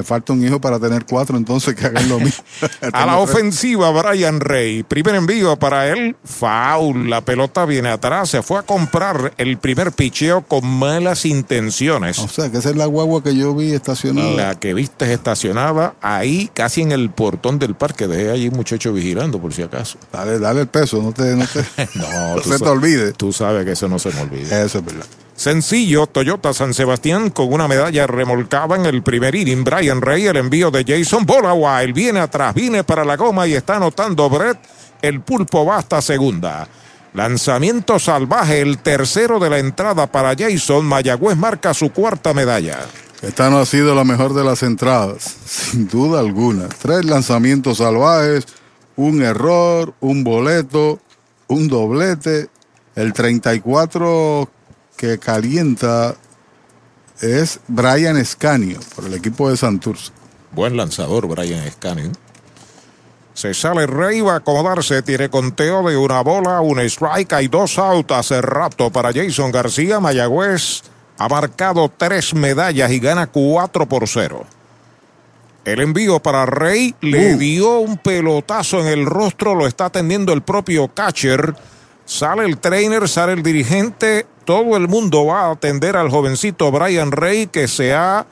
Me falta un hijo para tener cuatro, entonces que hagan lo mismo. A la ofensiva, Brian Rey. Primer envío para él. Foul. La pelota viene atrás. Se fue a comprar el primer picheo con malas intenciones. O sea, que esa es la guagua que yo vi estacionada. La que viste estacionada ahí, casi en el portón del parque. Dejé allí un muchacho vigilando, por si acaso. Dale, dale el peso, no te, no te, No, se te olvide. Tú sabes que eso no se me olvida. Eso es verdad. Sencillo, Toyota San Sebastián con una medalla remolcada en el primer inning. Brian Rey, el envío de Jason Bola Wild. Viene atrás, viene para la goma y está anotando Brett. El pulpo va hasta segunda. Lanzamiento salvaje, el tercero de la entrada para Jason. Mayagüez marca su cuarta medalla. Esta no ha sido la mejor de las entradas, sin duda alguna. Tres lanzamientos salvajes, un error, un boleto, un doblete. El 34 que calienta es Brian Escanio por el equipo de Santurce. Buen lanzador, Brian Scanning. Se sale Rey, va a acomodarse, tiene conteo de una bola, un strike, hay dos outs hace rato para Jason García. Mayagüez ha marcado tres medallas y gana 4 por 0. El envío para Rey le dio un pelotazo en el rostro, lo está atendiendo el propio catcher. Sale el trainer, sale el dirigente, todo el mundo va a atender al jovencito Brian Rey que se ha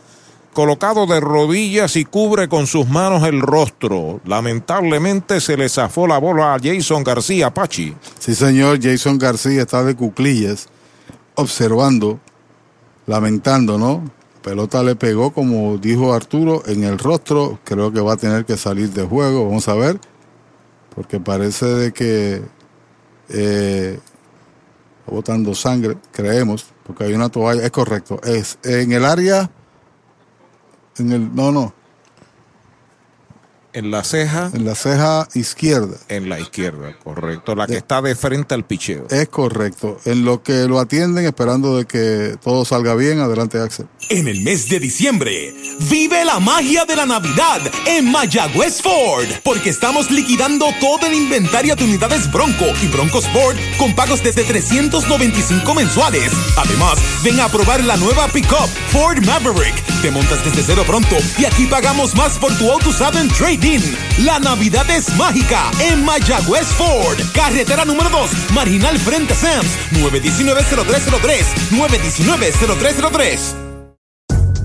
colocado de rodillas y cubre con sus manos el rostro. Lamentablemente se le zafó la bola a Jason García Pachi. Sí, señor, Jason García está de cuclillas, observando, lamentando, ¿no? Pelota le pegó, como dijo Arturo, en el rostro. Creo que va a tener que salir de juego. Vamos a ver. Porque parece de que eh, botando sangre, creemos, porque hay una toalla. Es correcto. Es en el área. En el. No, no. En la ceja. En la ceja izquierda. En la izquierda, correcto. La que está de frente al picheo. Es correcto. En lo que lo atienden, esperando de que todo salga bien. Adelante, Axel. En el mes de diciembre, vive la magia de la Navidad en Mayagüez Ford, porque estamos liquidando todo el inventario de unidades Bronco y Bronco Sport con pagos desde 395 mensuales. Además, ven a probar la nueva pickup Ford Maverick. Te montas desde cero pronto y aquí pagamos más por tu auto usado en La Navidad es mágica en Mayagüez Ford, carretera número 2, marginal frente Sams, 919-0303, 919-0303.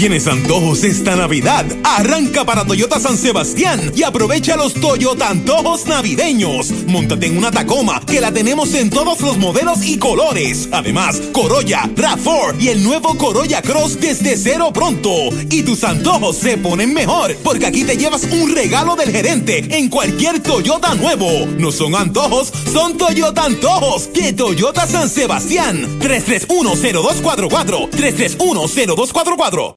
¿Tienes antojos esta Navidad? Arranca para Toyota San Sebastián y aprovecha los Toyota Antojos Navideños. Móntate en una Tacoma que la tenemos en todos los modelos y colores. Además, Corolla, RAV4 y el nuevo Corolla Cross desde cero pronto. Y tus antojos se ponen mejor porque aquí te llevas un regalo del gerente en cualquier Toyota nuevo. No son antojos, son Toyota Antojos de Toyota San Sebastián. 3310244 3310244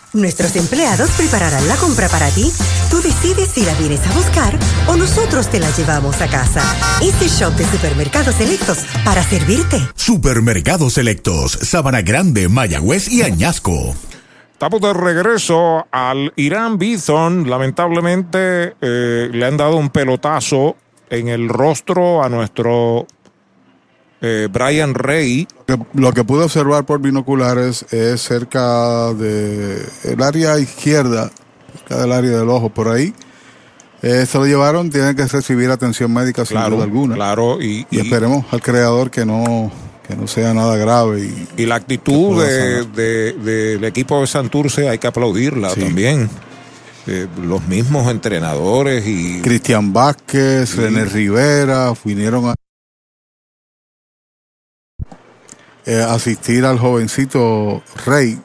Nuestros empleados prepararán la compra para ti. Tú decides si la vienes a buscar o nosotros te la llevamos a casa. Este shop de supermercados selectos para servirte. Supermercados Selectos, Sabana Grande, Mayagüez y Añasco. Estamos de regreso al Irán Bithorn. Lamentablemente eh, le han dado un pelotazo en el rostro a nuestro eh, Brian Rey. Lo que pude observar por binoculares es cerca del el área izquierda, cerca del área del ojo, por ahí. Eh, se lo llevaron, tienen que recibir atención médica sin Claro, duda alguna. claro, y, Y esperemos al creador que no, que no sea nada grave. Y, Y la actitud pueda de- de- del equipo de Santurce hay que aplaudirla también. Eh, los mismos entrenadores y Cristian Vázquez, René Rivera, vinieron a eh, asistir al jovencito Rey.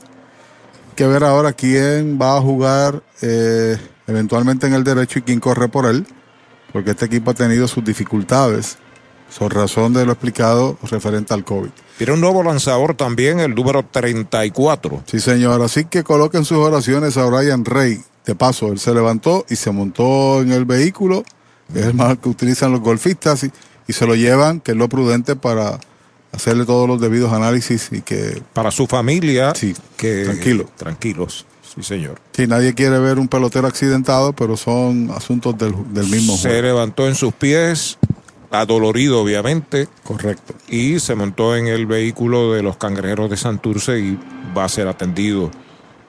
Que ver ahora quién va a jugar eh, eventualmente en el derecho y quién corre por él, porque este equipo ha tenido sus dificultades, por razón de lo explicado referente al COVID. Tiene un nuevo lanzador también, el número 34. Sí, señor. Así que coloquen sus oraciones a Brian Rey. De paso, él se levantó y se montó en el vehículo, es el más que utilizan los golfistas, y, y se lo llevan, que es lo prudente para hacerle todos los debidos análisis y que... Para su familia, que tranquilo. tranquilos. Sí, señor. Sí, nadie quiere ver un pelotero accidentado, pero son asuntos del, del mismo Se juego. levantó en sus pies, adolorido obviamente. Correcto. Y se montó en el vehículo de los cangrejeros de Santurce y va a ser atendido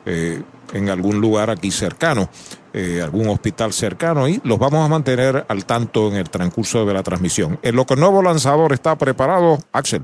eh, en algún lugar aquí cercano, eh, algún hospital cercano y los vamos a mantener al tanto en el transcurso de la transmisión. En lo que el nuevo lanzador está preparado, Axel.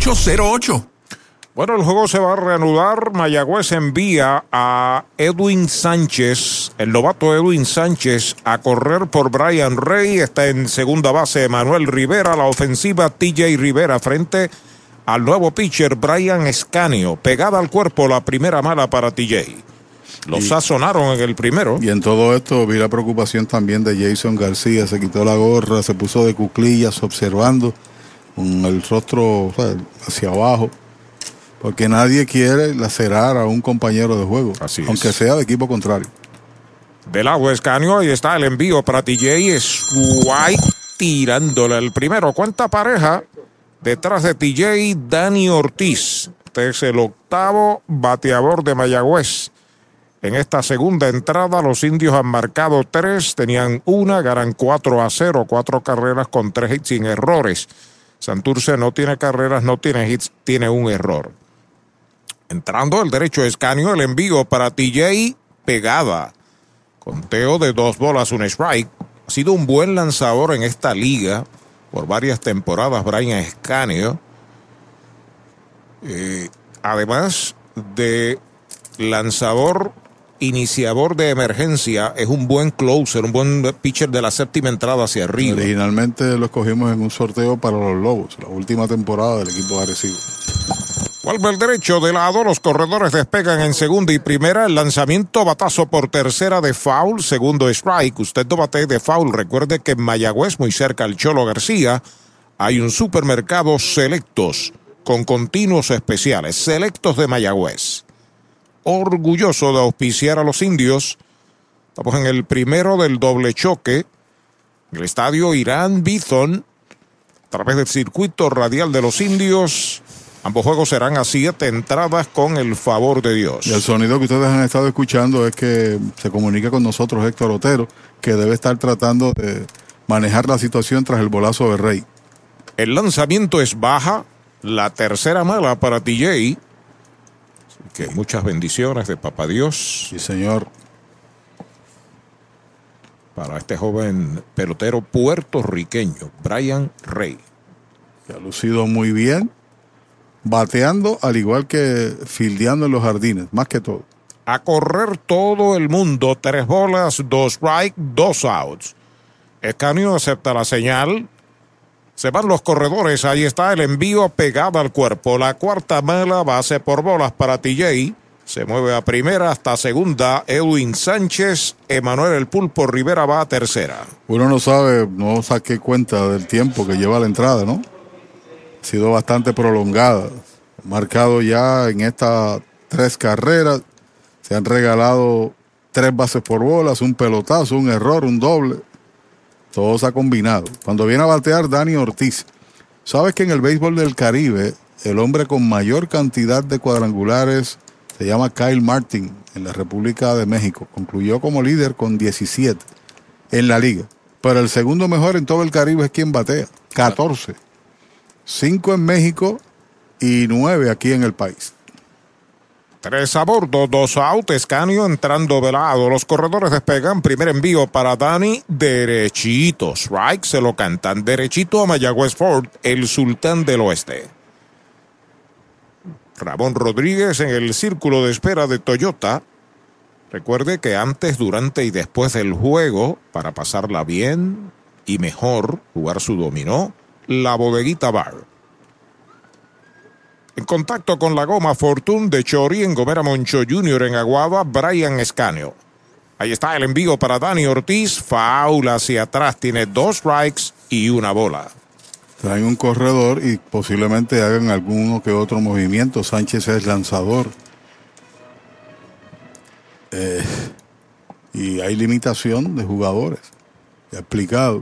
408-8808. Bueno, el juego se va a reanudar. Mayagüez envía a Edwin Sánchez, el novato Edwin Sánchez, a correr por Brian Rey. Está en segunda base Manuel Rivera. La ofensiva TJ Rivera frente al nuevo pitcher Brian Escanio. Pegada al cuerpo la primera mala para TJ. Lo sazonaron en el primero. Y en todo esto vi la preocupación también de Jason García. Se quitó la gorra, se puso de cuclillas observando con el rostro o sea, hacia abajo, porque nadie quiere lacerar a un compañero de juego, aunque sea de equipo contrario. Del agua Escanio, ahí está el envío para TJ White tirándole el primero. Cuenta pareja detrás de TJ Dani Ortiz. Este es el octavo bateador de Mayagüez. En esta segunda entrada, los indios han marcado tres, tenían una, ganan cuatro a cero, cuatro carreras con tres hits sin errores. Santurce no tiene carreras, no tiene hits, tiene un error. Entrando el derecho escanio, el envío para TJ pegada. Conteo de dos bolas, un strike. Ha sido un buen lanzador en esta liga por varias temporadas, Brian Escanio. Eh, además de lanzador iniciador de emergencia, es un buen closer, un buen pitcher de la séptima entrada hacia arriba. Originalmente lo escogimos en un sorteo para los Lobos, la última temporada del equipo de Arecibo. Vuelve el derecho de lado, los corredores despegan en segunda y primera, el lanzamiento batazo por tercera de foul, segundo strike, usted no bate de foul, recuerde que en Mayagüez, muy cerca al Cholo García, hay un supermercado selectos con continuos especiales, selectos de Mayagüez orgulloso de auspiciar a los indios. Estamos en el primero del doble choque. El estadio Irán Bithon, a través del circuito radial de los indios. Ambos juegos serán a siete entradas con el favor de Dios. Y el sonido que ustedes han estado escuchando es que se comunica con nosotros Héctor Otero, que debe estar tratando de manejar la situación tras el bolazo de Rey. El lanzamiento es baja, la tercera mala para TJ que muchas bendiciones de Papá Dios. Sí, señor. Para este joven pelotero puertorriqueño, Brian Rey. Que ha lucido muy bien, bateando al igual que fildeando en los jardines, más que todo. A correr todo el mundo, tres bolas, dos strike, dos outs. Escanio acepta la señal, se van los corredores, ahí está el envío pegado al cuerpo. La cuarta mala base por bolas para TJ. Se mueve a primera hasta segunda. Edwin Sánchez, Emanuel El Pulpo Rivera va a tercera. Uno no sabe, no saqué cuenta del tiempo que lleva la entrada, ¿no? Ha sido bastante prolongada. Marcado ya en estas tres carreras. Se han regalado tres bases por bolas, un pelotazo, un error, un doble. Todo se ha combinado. Cuando viene a batear Dani Ortiz, sabes que en el béisbol del Caribe, el hombre con mayor cantidad de cuadrangulares se llama Kyle Martin en la República de México. Concluyó como líder con 17 en la liga. Pero el segundo mejor en todo el Caribe es quien batea, 14. 5 en México y 9 aquí en el país. Tres a bordo, dos out, Escanio entrando velado. Los corredores despegan. Primer envío para Dani, derechito. Strike se lo cantan derechito a Mayagüez Ford, el sultán del oeste. Ramón Rodríguez en el círculo de espera de Toyota. Recuerde que antes, durante y después del juego, para pasarla bien y mejor, jugar su dominó, la bodeguita bar. En contacto con la goma Fortune de Chori en Gomera Moncho Jr. en Aguada, Brian Escanio. Ahí está el envío para Dani Ortiz. Faula hacia atrás. Tiene dos strikes y una bola. Traen un corredor y posiblemente hagan alguno que otro movimiento. Sánchez es lanzador. Eh, y hay limitación de jugadores. Ya explicado.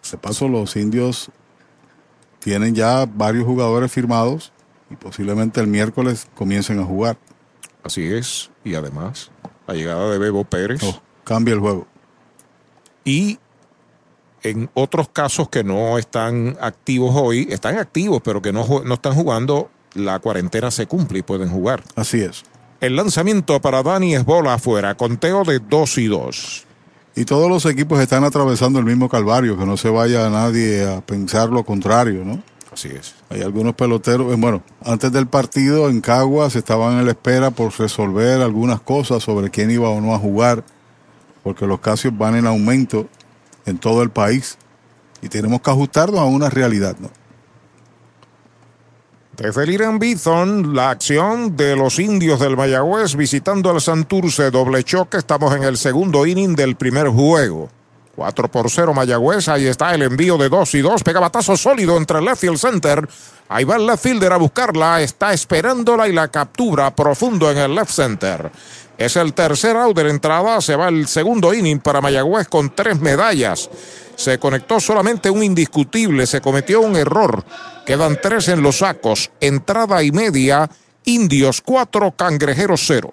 Se paso, los indios tienen ya varios jugadores firmados y posiblemente el miércoles comiencen a jugar. Así es. Y además, la llegada de Bebo Pérez. Oh, cambia el juego. Y en otros casos que no están activos hoy, están activos, pero que no, no están jugando, la cuarentena se cumple y pueden jugar. Así es. El lanzamiento para Dani es bola afuera, conteo de 2 y 2. Y todos los equipos están atravesando el mismo calvario, que no se vaya nadie a pensar lo contrario, ¿no? Así es. Hay algunos peloteros, eh, bueno, antes del partido en Caguas estaban en la espera por resolver algunas cosas sobre quién iba o no a jugar, porque los casos van en aumento en todo el país y tenemos que ajustarnos a una realidad, ¿no? Desde el Irán Bithon, la acción de los indios del Mayagüez visitando al Santurce doble choque. Estamos en el segundo inning del primer juego. 4 por 0 Mayagüez. Ahí está el envío de 2 y 2. Pega batazo sólido entre el left field center. Ahí va el left fielder a buscarla. Está esperándola y la captura profundo en el left center. Es el tercer out de la entrada. Se va el segundo inning para Mayagüez con tres medallas. Se conectó solamente un indiscutible. Se cometió un error. Quedan tres en los sacos. Entrada y media. Indios 4, Cangrejeros 0.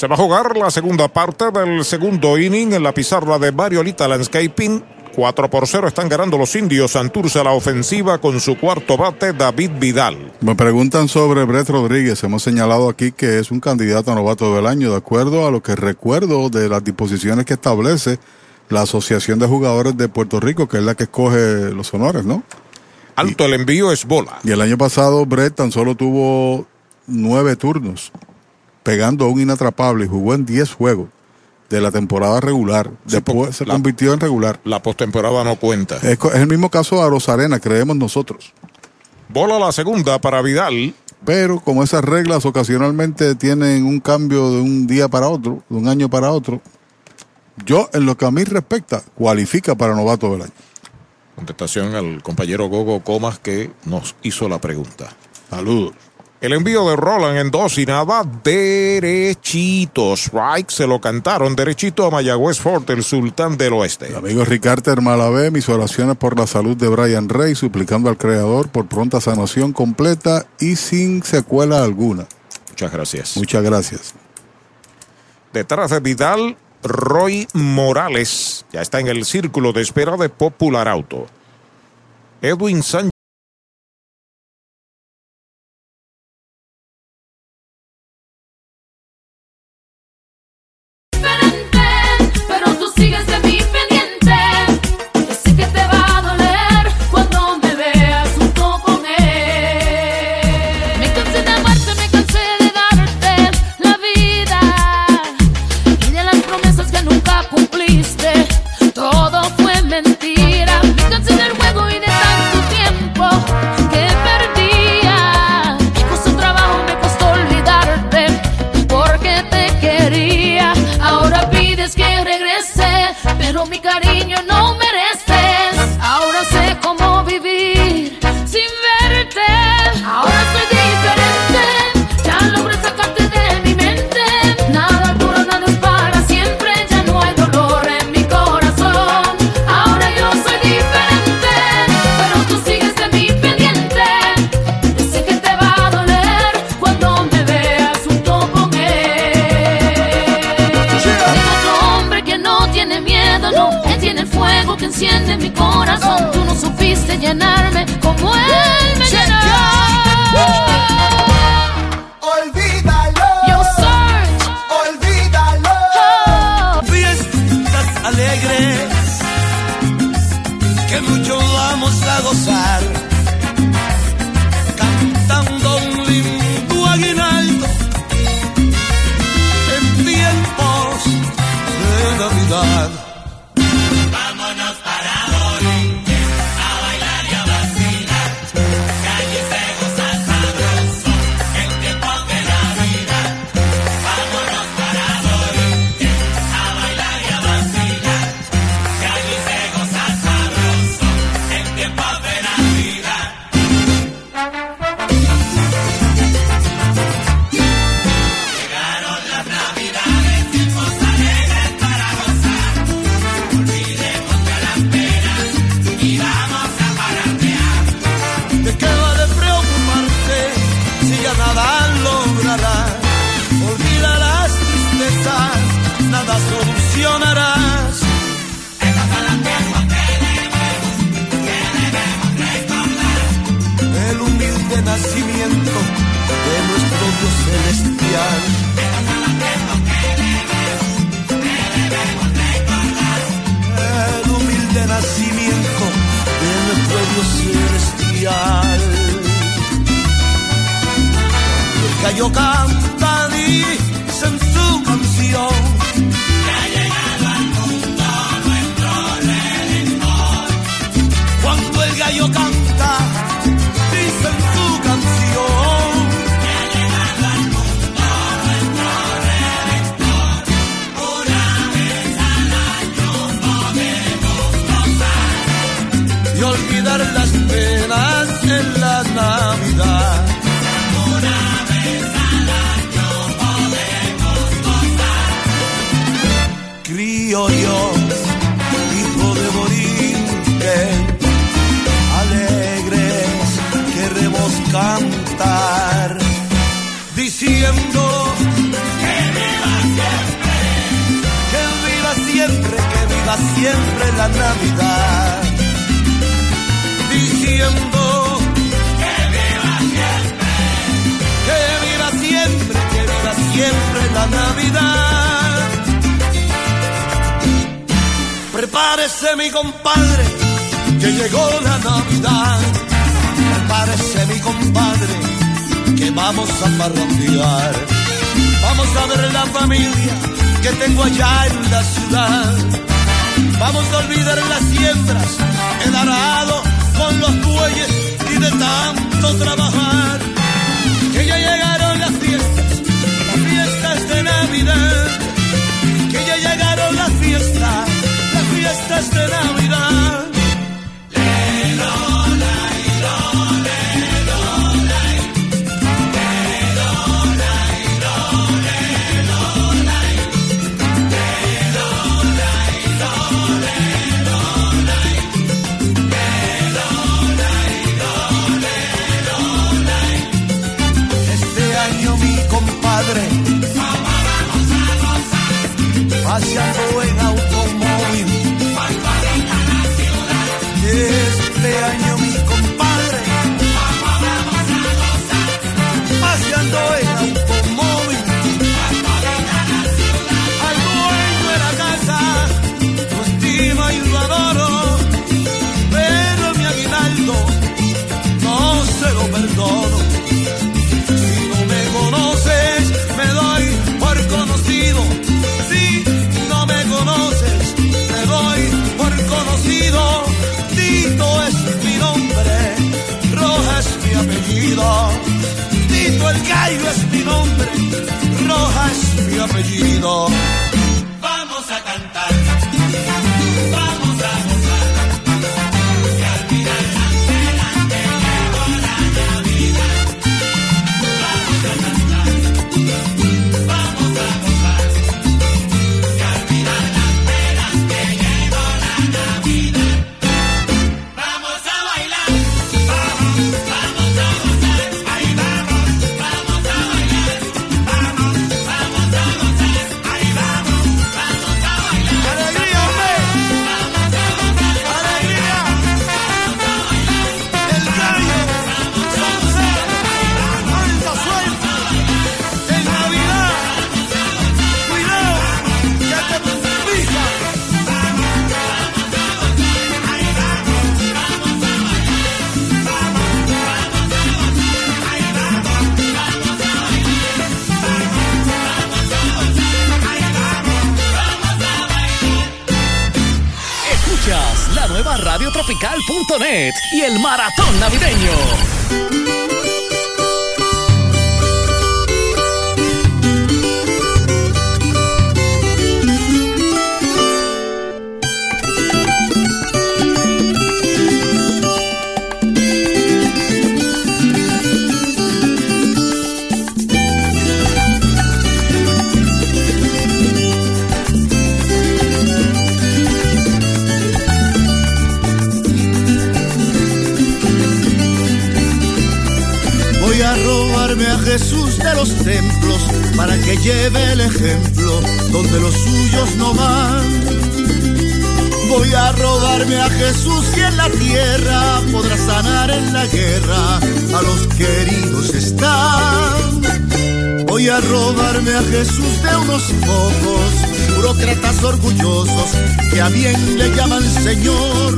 Se va a jugar la segunda parte del segundo inning en la pizarra de Mariolita Landscaping. 4 por 0 están ganando los indios. Santurce a la ofensiva con su cuarto bate, David Vidal. Me preguntan sobre Brett Rodríguez. Hemos señalado aquí que es un candidato a novato del año, de acuerdo a lo que recuerdo de las disposiciones que establece la Asociación de Jugadores de Puerto Rico, que es la que escoge los honores, ¿no? Alto, el envío es bola. Y el año pasado Brett tan solo tuvo nueve turnos, pegando a un inatrapable y jugó en 10 juegos de la temporada regular. Después se la, convirtió en regular. La postemporada no cuenta. Es, el mismo caso de Rosarena, creemos nosotros. Bola la segunda para Vidal. Pero como esas reglas ocasionalmente tienen un cambio de un día para otro, de un año para otro, yo, en lo que a mí respecta, cualifica para novato del año. Contestación al compañero Gogo Comas que nos hizo la pregunta. Saludos. El envío de Roland en dos y nada, derechito. Strike se lo cantaron derechito a Mayagüez Fort, el sultán del oeste. El amigo Ricardo Malabé, mis oraciones por la salud de Brian Rey, suplicando al creador por pronta sanación completa y sin secuela alguna. Muchas gracias. Muchas gracias. Detrás de Vidal, Roy Morales. Ya está en el círculo de espera de Popular Auto. Edwin Sánchez. que tengo allá en la ciudad. Vamos a olvidar las siembras, el arado con los bueyes y de tanto trabajar. Que ya llegaron las fiestas, las fiestas de Navidad. Que ya llegaron las fiestas, las fiestas de Navidad. Pasando es mi apellido. Y el maratón navideño. Robarme a Jesús de unos pocos burócratas orgullosos que a bien le llaman Señor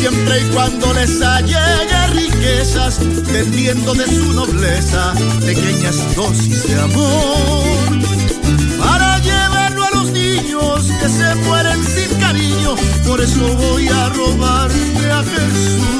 siempre y cuando les allegue riquezas, vendiendo de su nobleza pequeñas dosis de amor. Para llevarlo a los niños que se mueren sin cariño, por eso voy a robarme a Jesús.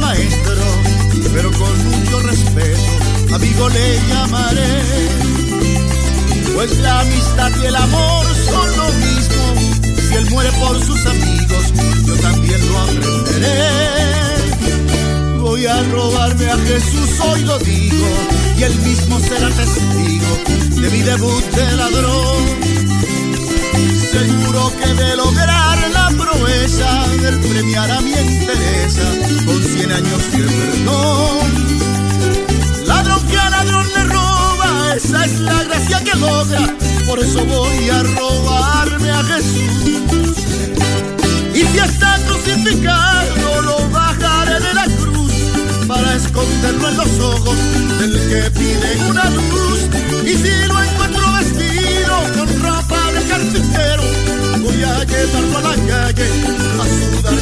Maestro, pero con mucho respeto, amigo le llamaré. Pues la amistad y el amor son lo mismo. Si él muere por sus amigos, yo también lo aprenderé. Voy a robarme a Jesús, hoy lo digo, y él mismo será testigo de mi debut de ladrón. Seguro que de lograr proeza del premiar a mi entereza con cien años de perdón. Ladrón que a ladrón le roba, esa es la gracia que logra, por eso voy a robarme a Jesús. Y si está crucificado, lo bajaré de la cruz para esconderlo en los ojos del que pide una luz. Y si lo encuentro vestido con ropa de carpintero, voy a llevarlo a la calle a sudar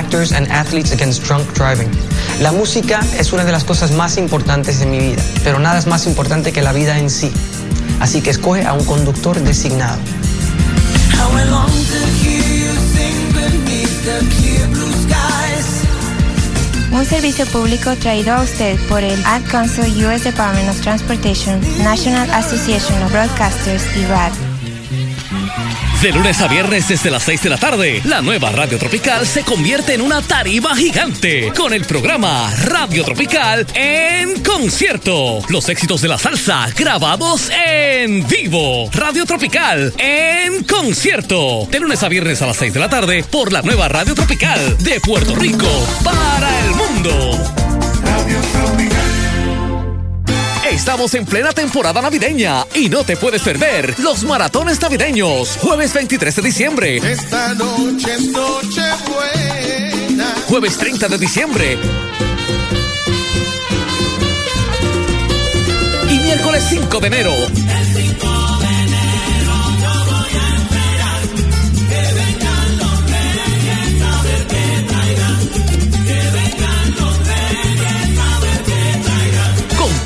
Actors and Athletes Against Drunk Driving. La música es una de las cosas más importantes en mi vida, pero nada es más importante que la vida en sí. Así que escoge a un conductor designado. How I long to hear you sing beneath the clear blue skies. Un servicio público traído a usted por el Ad Council U.S. Department of Transportation, National Association of Broadcasters y RAD. De lunes a viernes desde las 6 de la tarde, la nueva Radio Tropical se convierte en una tarima gigante con el programa Radio Tropical en concierto. Los éxitos de la salsa grabados en vivo. Radio Tropical en concierto. De lunes a viernes a las 6 de la tarde por la nueva Radio Tropical de Puerto Rico para el mundo. Estamos en plena temporada navideña y no te puedes perder los maratones navideños. Jueves 23 de diciembre. Esta noche es noche buena. Jueves 30 de diciembre. Y miércoles 5 de enero. El 5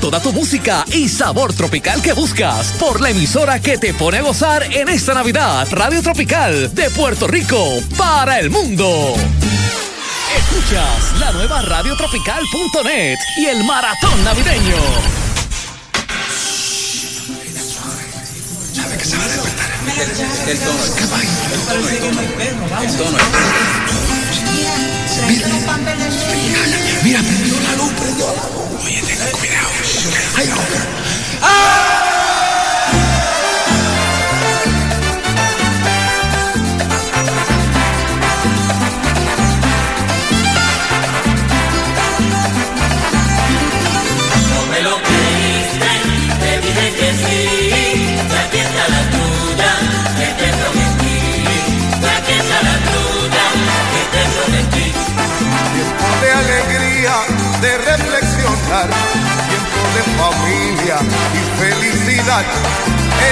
toda tu música y sabor tropical que buscas por la emisora que te pone a gozar en esta Navidad. Radio Tropical de Puerto Rico para el mundo. Escuchas la nueva radiotropical.net y el maratón navideño. El tono, el Mira, mira, prendió la luz, prendió la luz. Oye, tenga cuidado. Ay, No me lo creíste, te dije que sí, y aquí la tuya, de reflexionar, tiempo de familia y felicidad.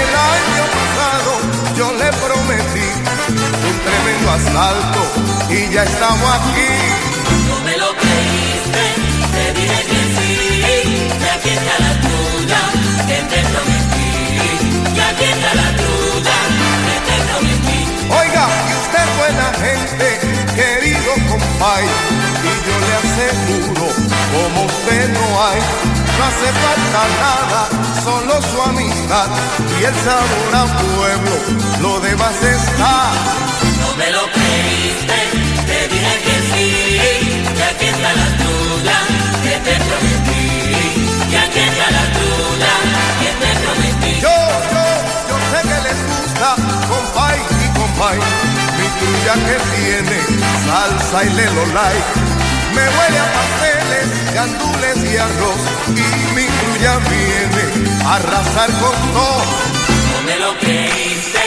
El año pasado yo le prometí un tremendo asalto y ya estamos aquí. No me lo creíste, te dije que sí, y aquí está la tuya, que te prometí, y aquí está la tuya, que te prometí. Oiga, y usted buena gente, compay, y yo le aseguro, como usted no hay, no hace falta nada, solo su amistad y el sabor a pueblo, lo demás está. No me lo creíste, te dije que sí, y aquí está la tuya, que te prometí, y aquí está la tuya, que te prometí. Yo, yo, yo sé que les gusta, compay y compay, tuya que tiene salsa y lelo like. Me huele a pasteles, gandules y arroz, y mi tuya viene a arrasar con todo. No me lo creíste,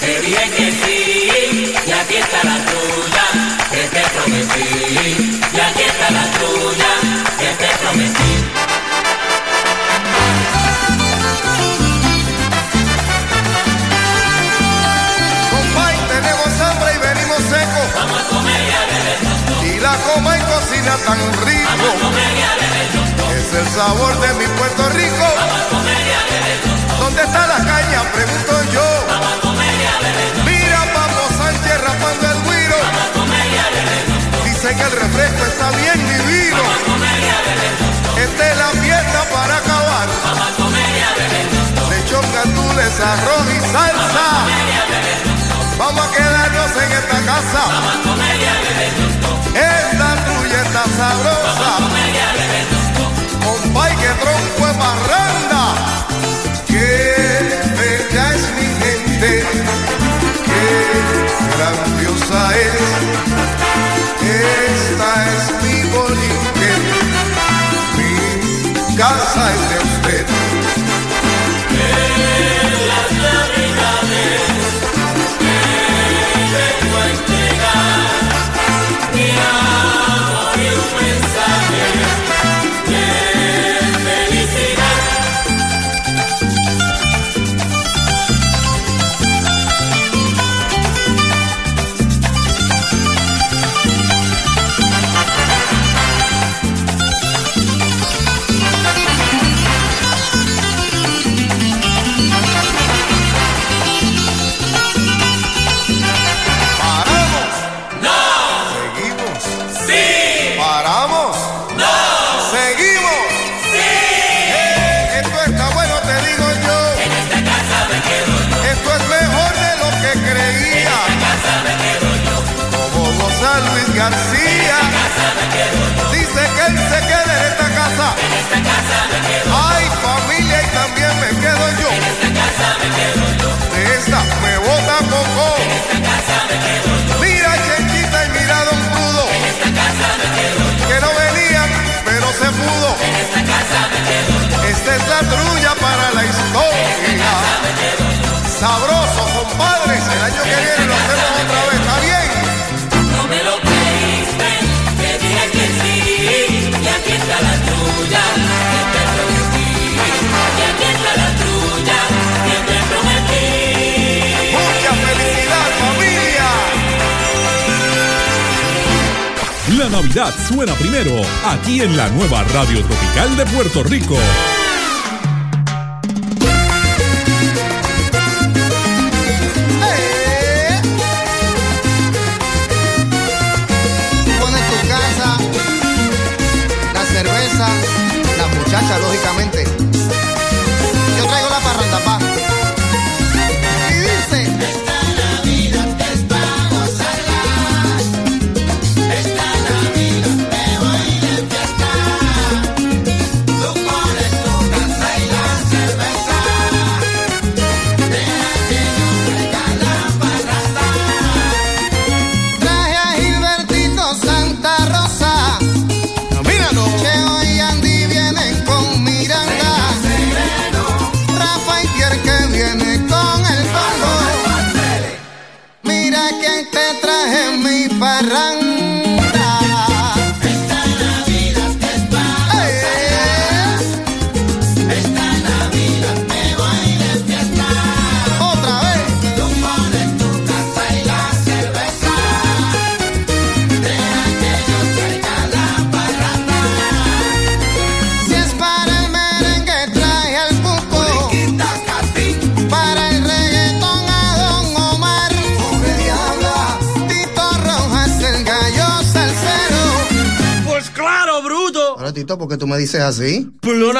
te dije que sí, y aquí está la tuya, que te prometí, La coma y cocina tan rico. Es el sabor de mi Puerto Rico. ¿Dónde está la caña? Pregunto yo. Mira Papo Sánchez rapando el guiro. Dice que el refresco está bien divino. Esta es la fiesta para acabar. Lechón, gandules, arroz y salsa. Vamos a quedarnos en esta casa. Esta tuya está sabrosa. Compay, que tronco es barranda. Qué bella es mi gente. Qué grandiosa es. Esta es mi boliche. Mi casa es de Sabroso, compadres. El año que viene lo hacemos otra vez. ¿Está bien? No me lo creíste. Te dije que sí. Y aquí está la tuya. Te prometí. Y aquí está la tuya. Que te prometí. Mucha felicidad, familia. La Navidad suena primero aquí en la nueva Radio Tropical de Puerto Rico. Me dices así? Pues no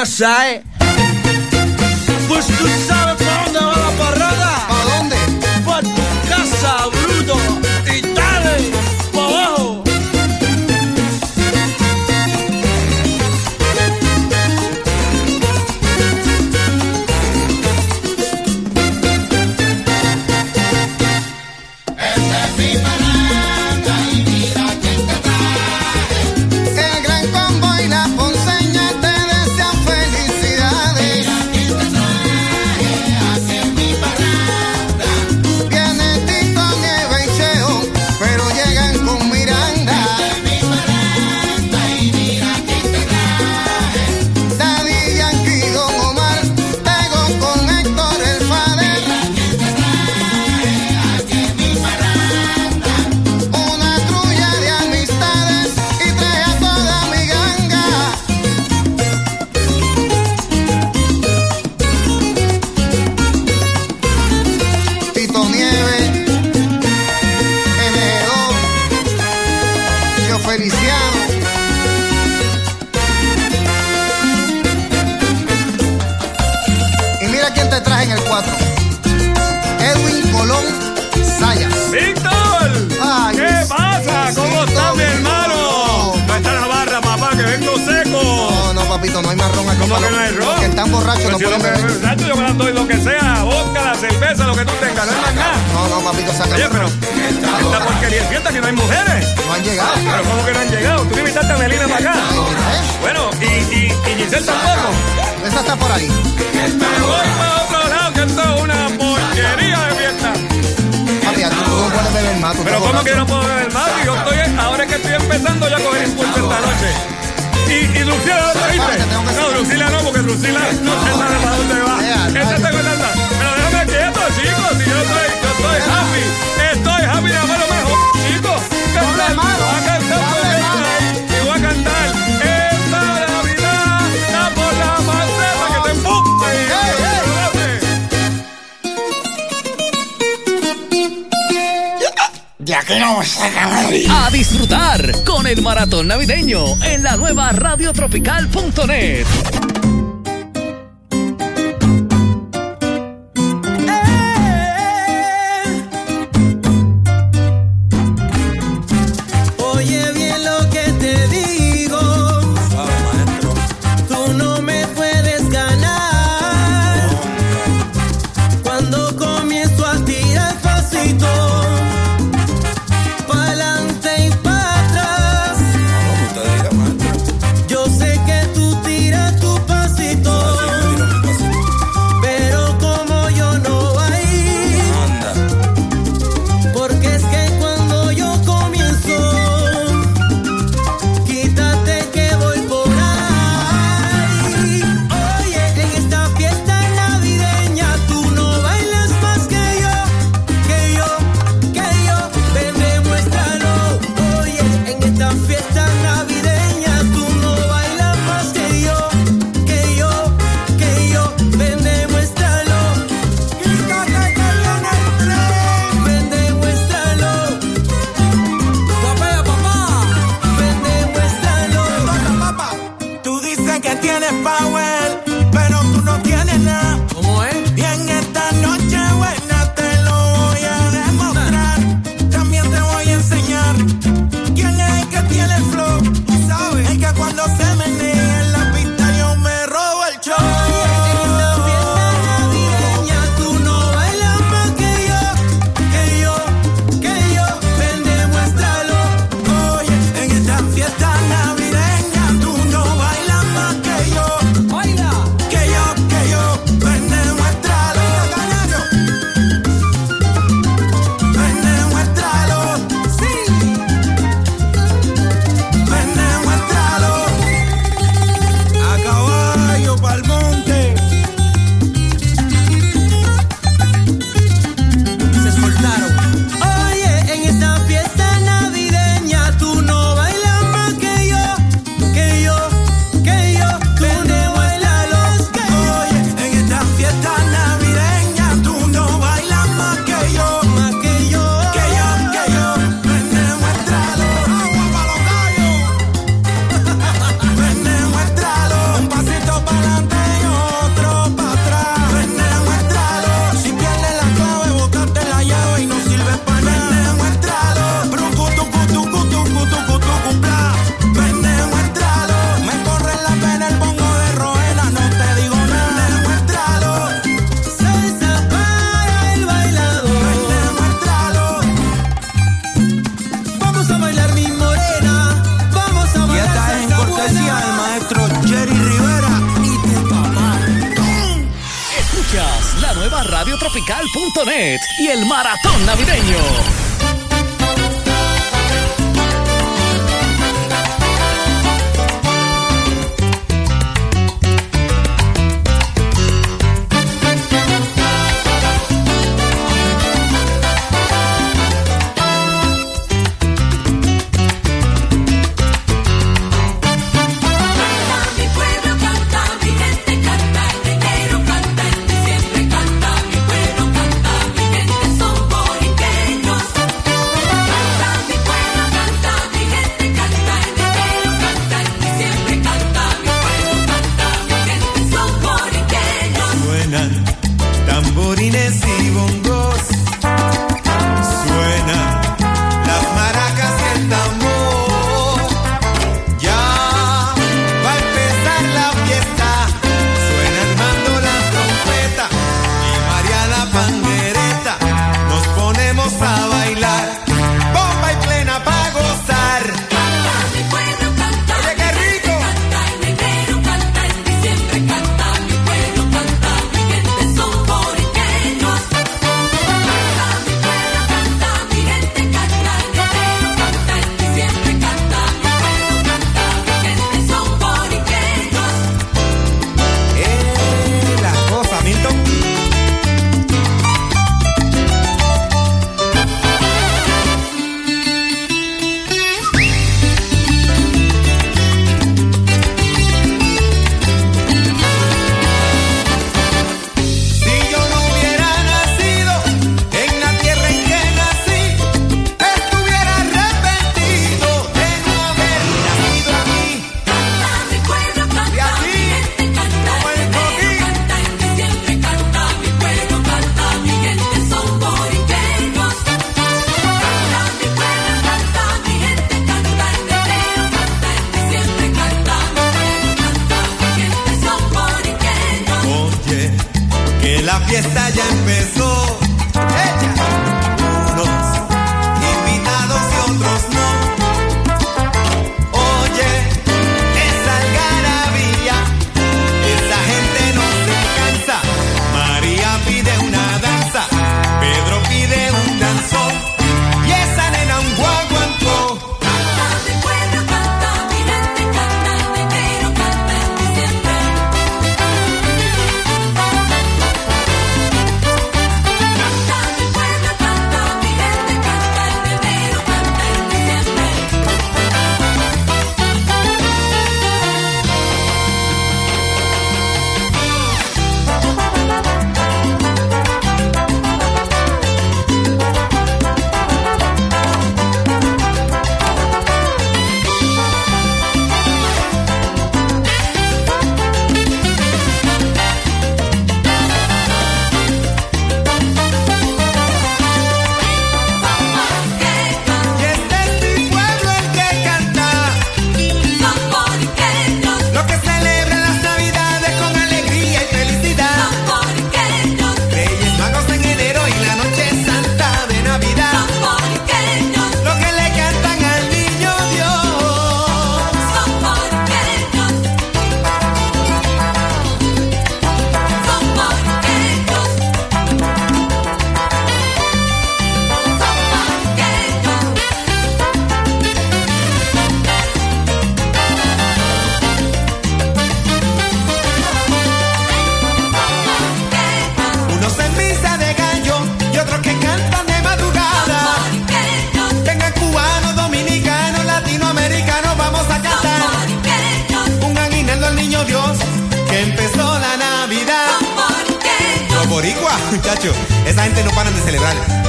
tiene el flow, tú sabes. Es que cuando se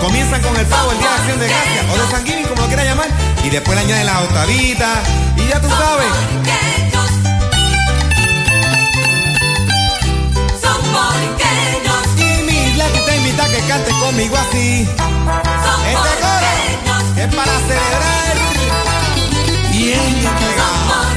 Comienzan con el pavo, el día de acción de gracias, o de sanguíneo, como lo quieran llamar, y después le añaden las octavitas, y ya tú sabes. que cantes conmigo así. Son este coro es para celebrar. Bien.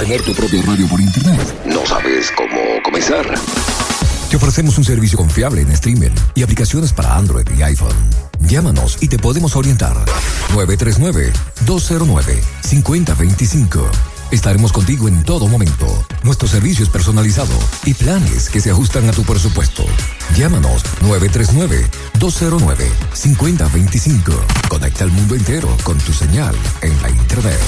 Tener tu propia radio por internet? ¿No sabes cómo comenzar? Te ofrecemos un servicio confiable en streaming y aplicaciones para Android y iPhone. Llámanos y te podemos orientar. 939-209-5025. Estaremos contigo en todo momento. Nuestro servicio es personalizado y planes que se ajustan a tu presupuesto. Llámanos 939-209-5025. Conecta al mundo entero con tu señal en la Internet.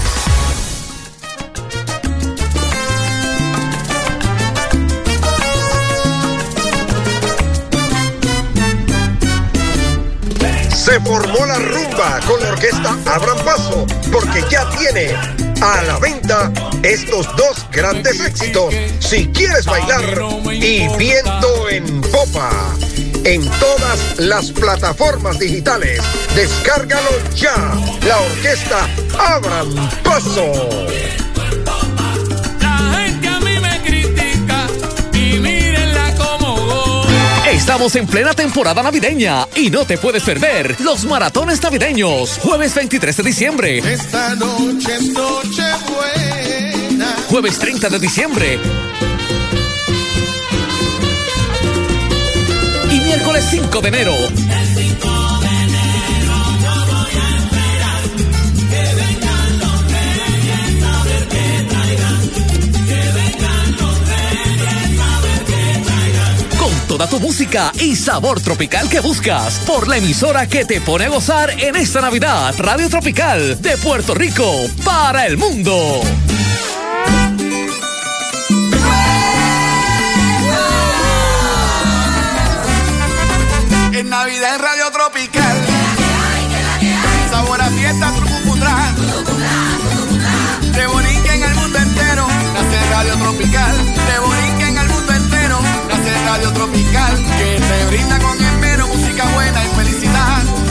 Se formó la rumba con la orquesta Abran Paso porque ya tiene a la venta estos dos grandes éxitos. Si quieres bailar y viento en popa en todas las plataformas digitales. Descárgalo ya. La orquesta Abran Paso. Estamos en plena temporada navideña y no te puedes perder los maratones navideños. Jueves 23 de diciembre, Esta noche es noche buena. jueves 30 de diciembre y miércoles 5 de enero. Toda tu música y sabor tropical que buscas por la emisora que te pone a gozar en esta Navidad. Radio Tropical de Puerto Rico para el mundo. En Navidad en Radio Tropical. Sabor a fiesta, trucucutrán. De Borinquen en el mundo entero. Nace Radio Tropical. Radio Tropical. Que te brinda con esmero música buena y felicidad.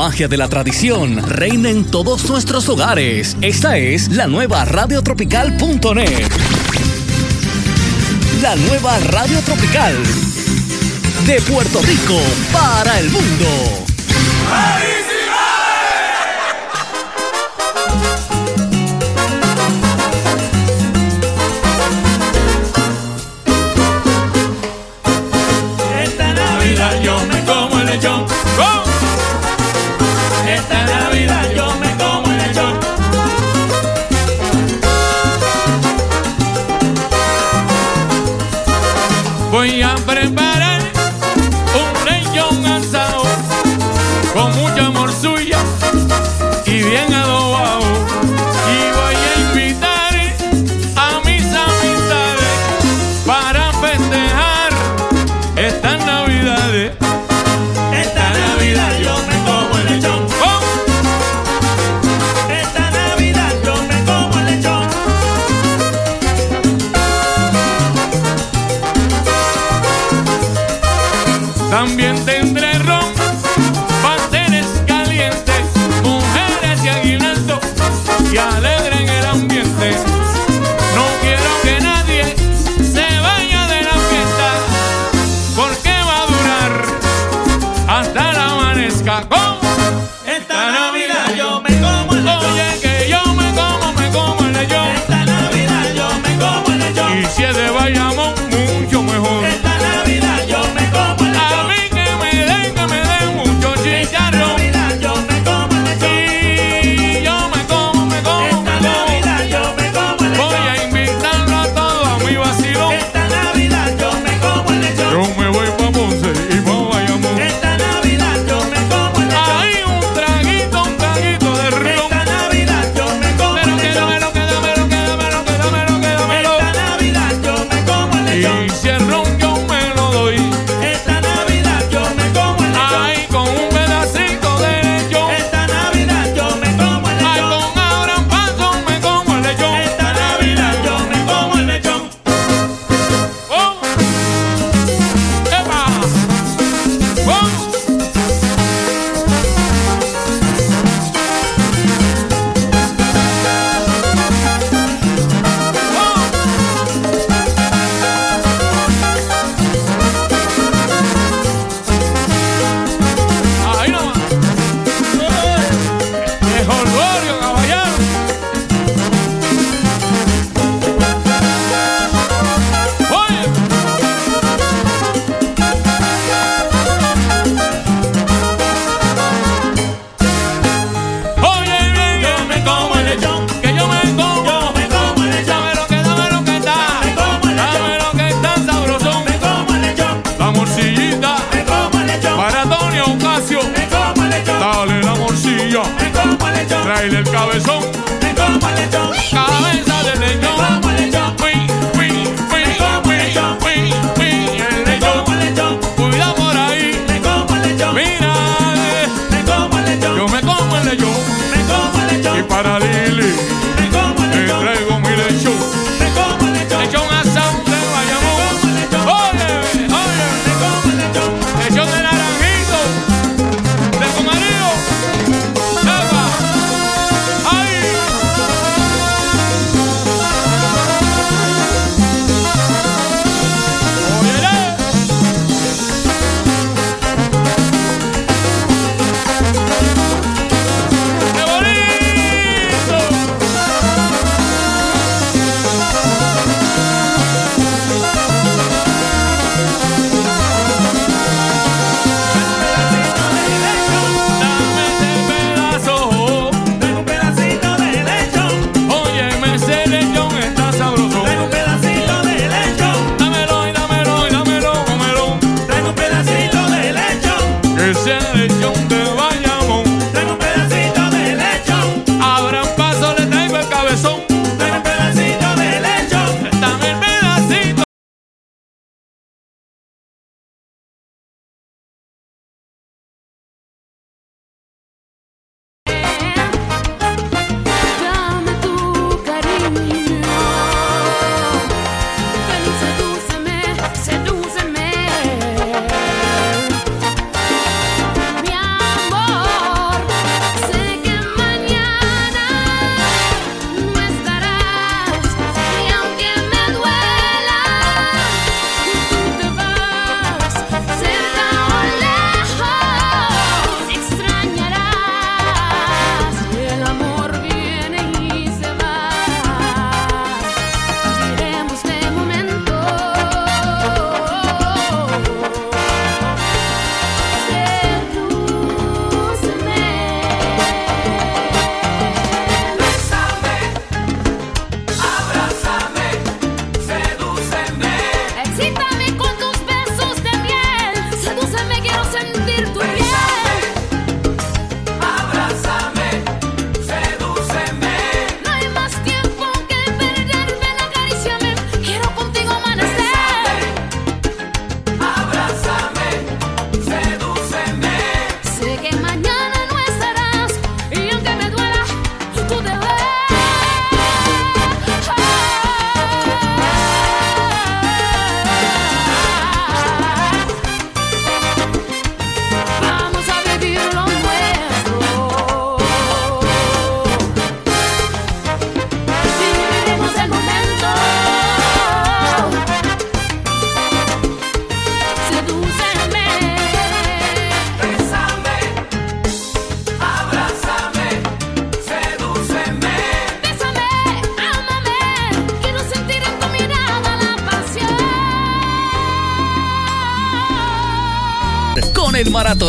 magia de la tradición reina en todos nuestros hogares. Esta es la nueva radiotropical.net. La nueva Radio Tropical. De Puerto Rico para el mundo.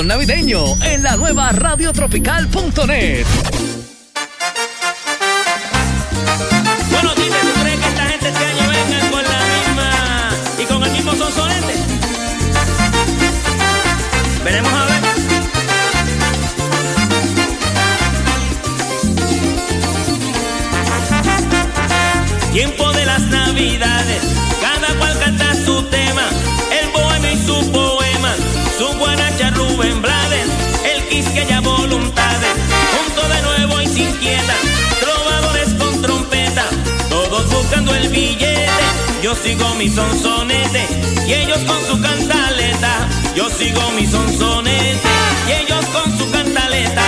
navideño en la nueva radiotropical.net. Yo sigo mi sonsonete y ellos con su cantaleta. Yo sigo mi sonsonete y ellos con su cantaleta.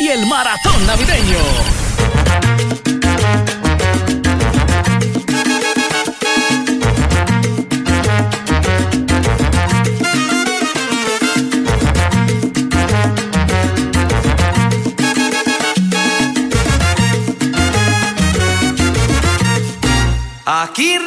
Y el maratón navideño. Aquí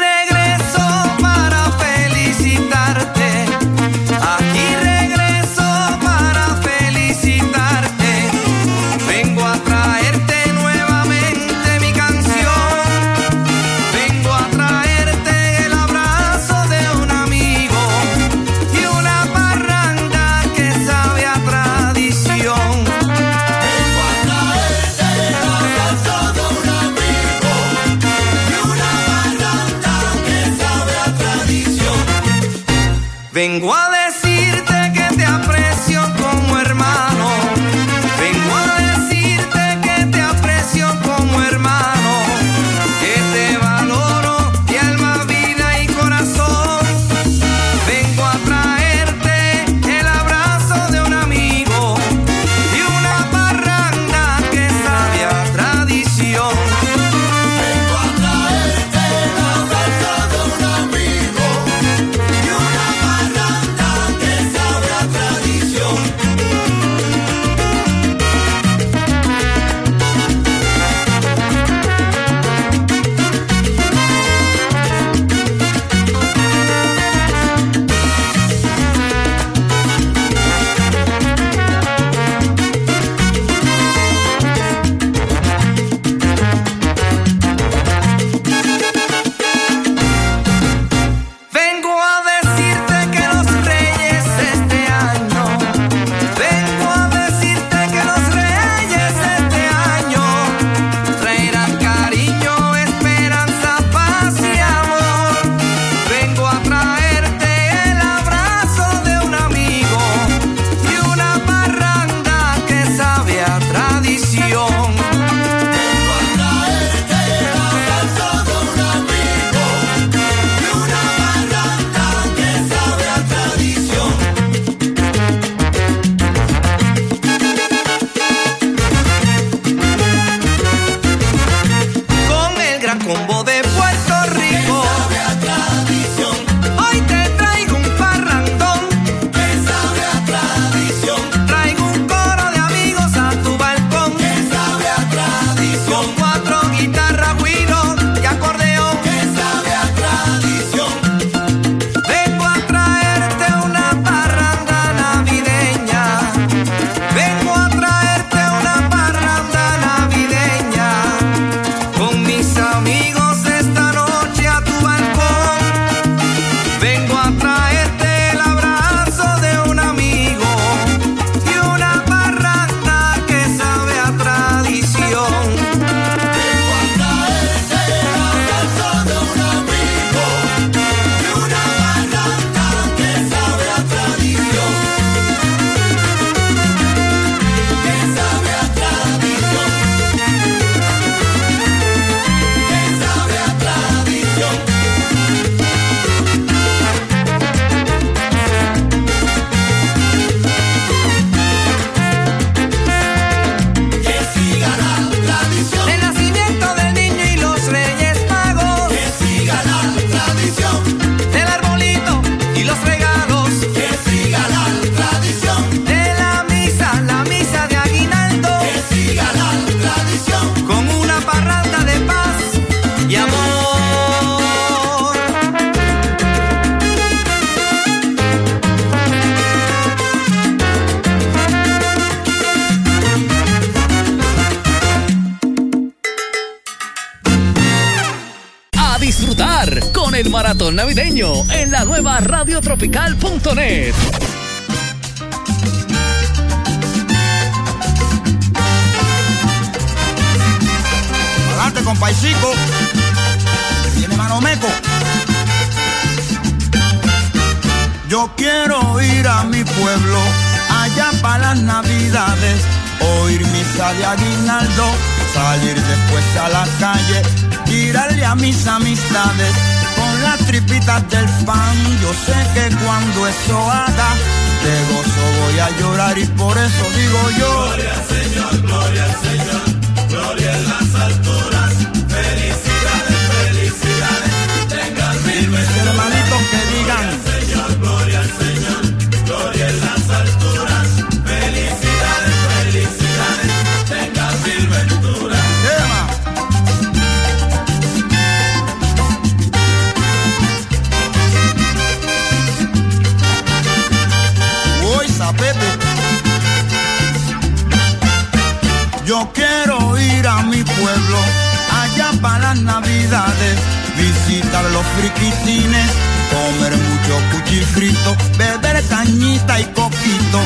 allá para las navidades, visitar los friquitines, comer mucho cuchifrito, beber cañita y coquito,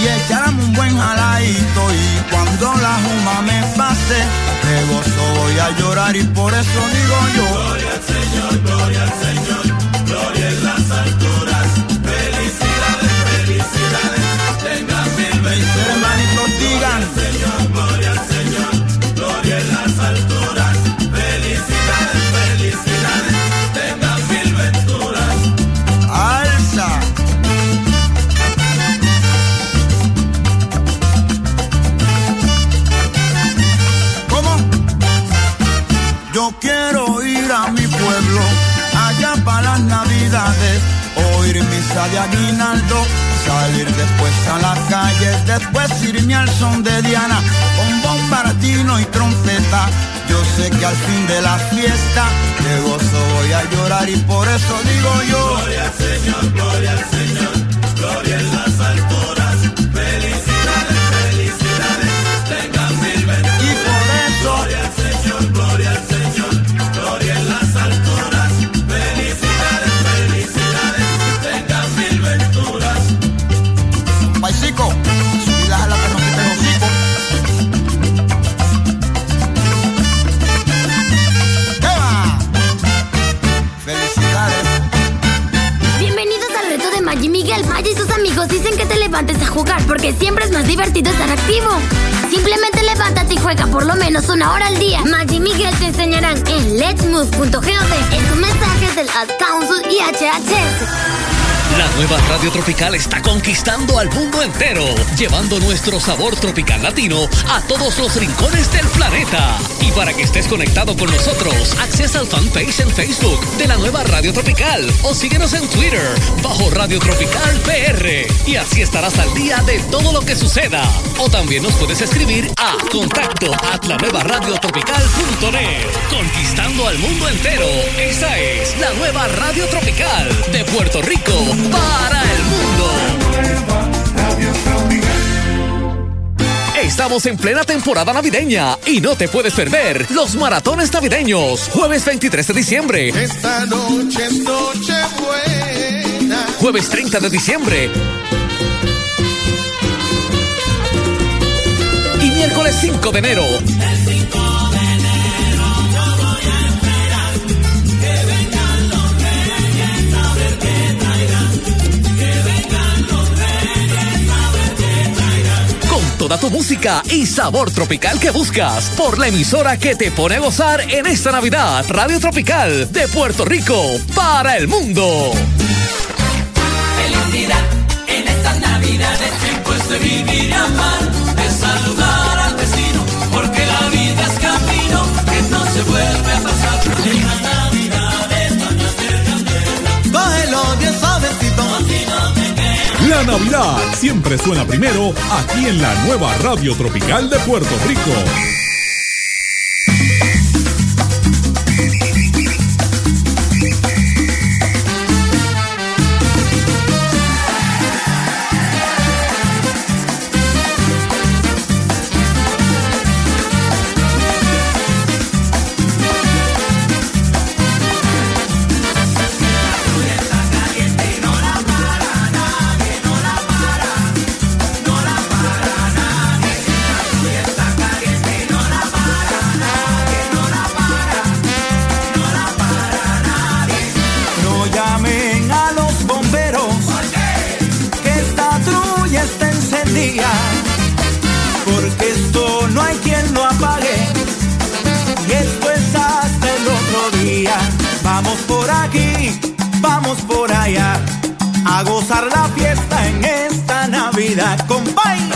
y echarme un buen jaladito, y cuando la juma me pase, de gozo voy a llorar, y por eso digo yo, Gloria al Señor, gloria al Señor, gloria en las alturas. Felicidades, felicidades, tengan mil venturas. Oír misa de aguinaldo, salir después a las calles, después irme al son de Diana, con bombardino y trompeta. Yo sé que al fin de la fiesta, de gozo voy a llorar y por eso digo yo. Gloria al Señor, gloria al Señor, gloria en las alturas. Levantes a jugar porque siempre es más divertido estar activo. Simplemente levántate y juega por lo menos una hora al día. Maggi y Miguel te enseñarán en letsmove.gov, en tus mensajes del Ad Council y HHS. La nueva radio tropical está conquistando al mundo entero, llevando nuestro sabor tropical latino a todos los rincones del planeta. Y para que estés conectado con nosotros, accesa al fanpage en Facebook de la nueva radio tropical o síguenos en Twitter bajo Radio Tropical PR. Y así estarás al día de todo lo que suceda. O también nos puedes escribir a contacto at la radio tropical.net. Conquistando al mundo entero. Esa es la nueva radio tropical de Puerto Rico para el mundo. Estamos en plena temporada navideña y no te puedes perder los maratones navideños. Jueves 23 de diciembre, Esta noche es noche buena. jueves 30 de diciembre y miércoles 5 de enero. Toda tu música y sabor tropical que buscas por la emisora que te pone a gozar en esta Navidad. Radio Tropical de Puerto Rico para el mundo. Felicidad en estas navidades, tiempo es de vivir y amar, de saludar al vecino, porque la vida es camino que no se vuelve a pasar. La Navidad siempre suena primero aquí en la nueva radio tropical de Puerto Rico. gozar la fiesta en esta Navidad con baile.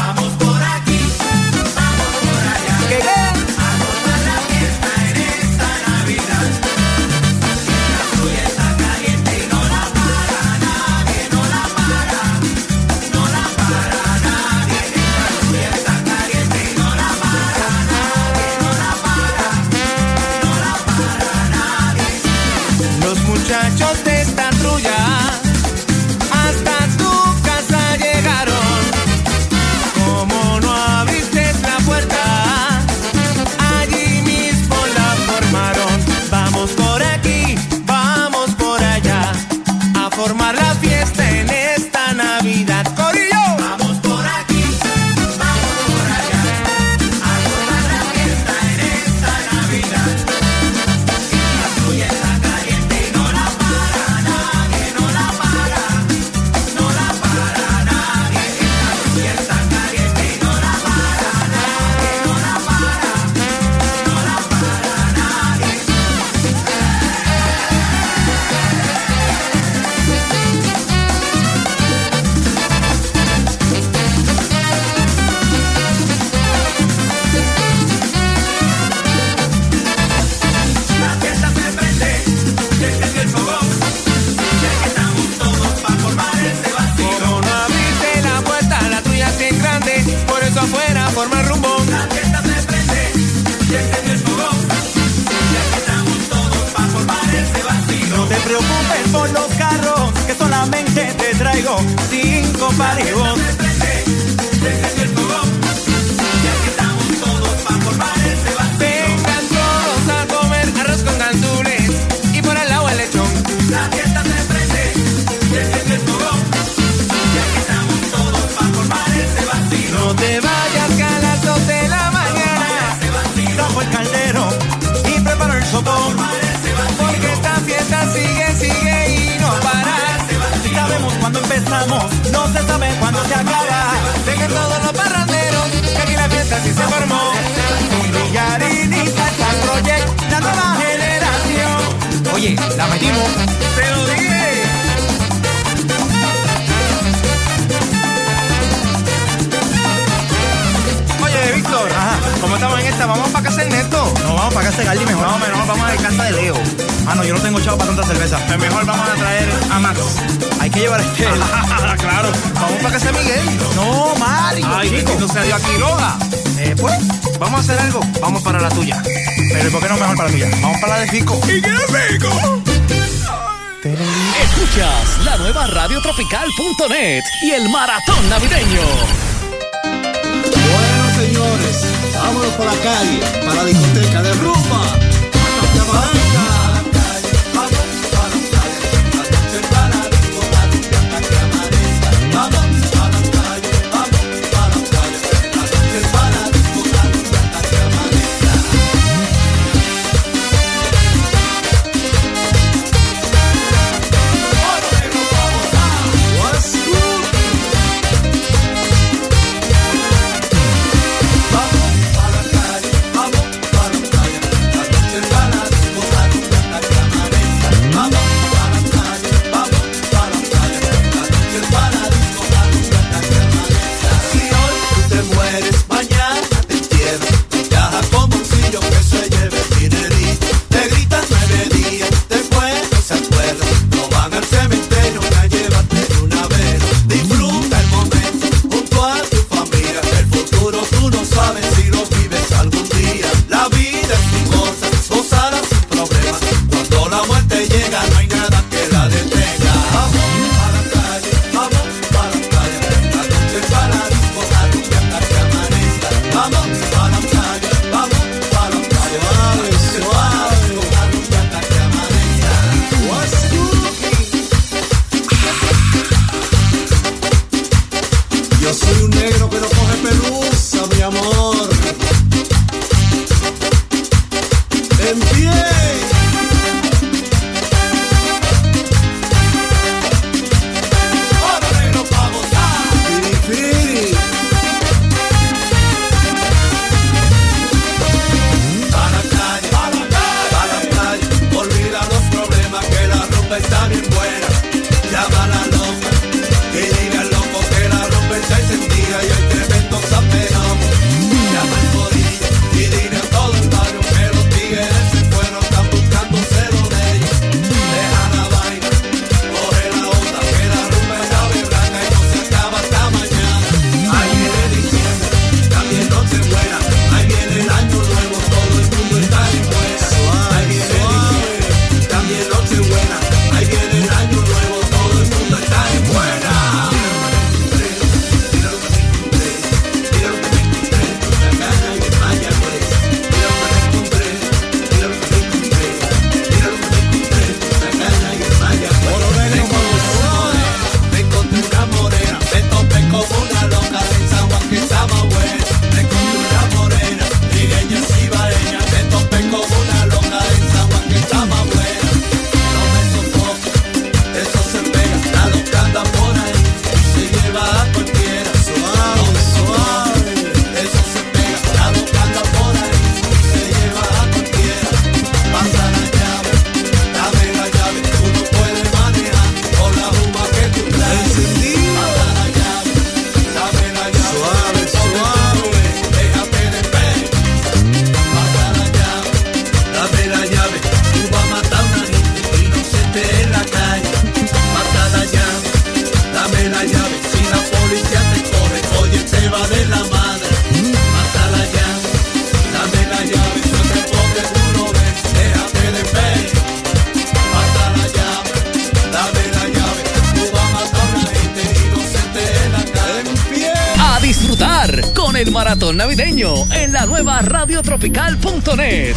Reggaetón navideño en la nueva radiotropical.net.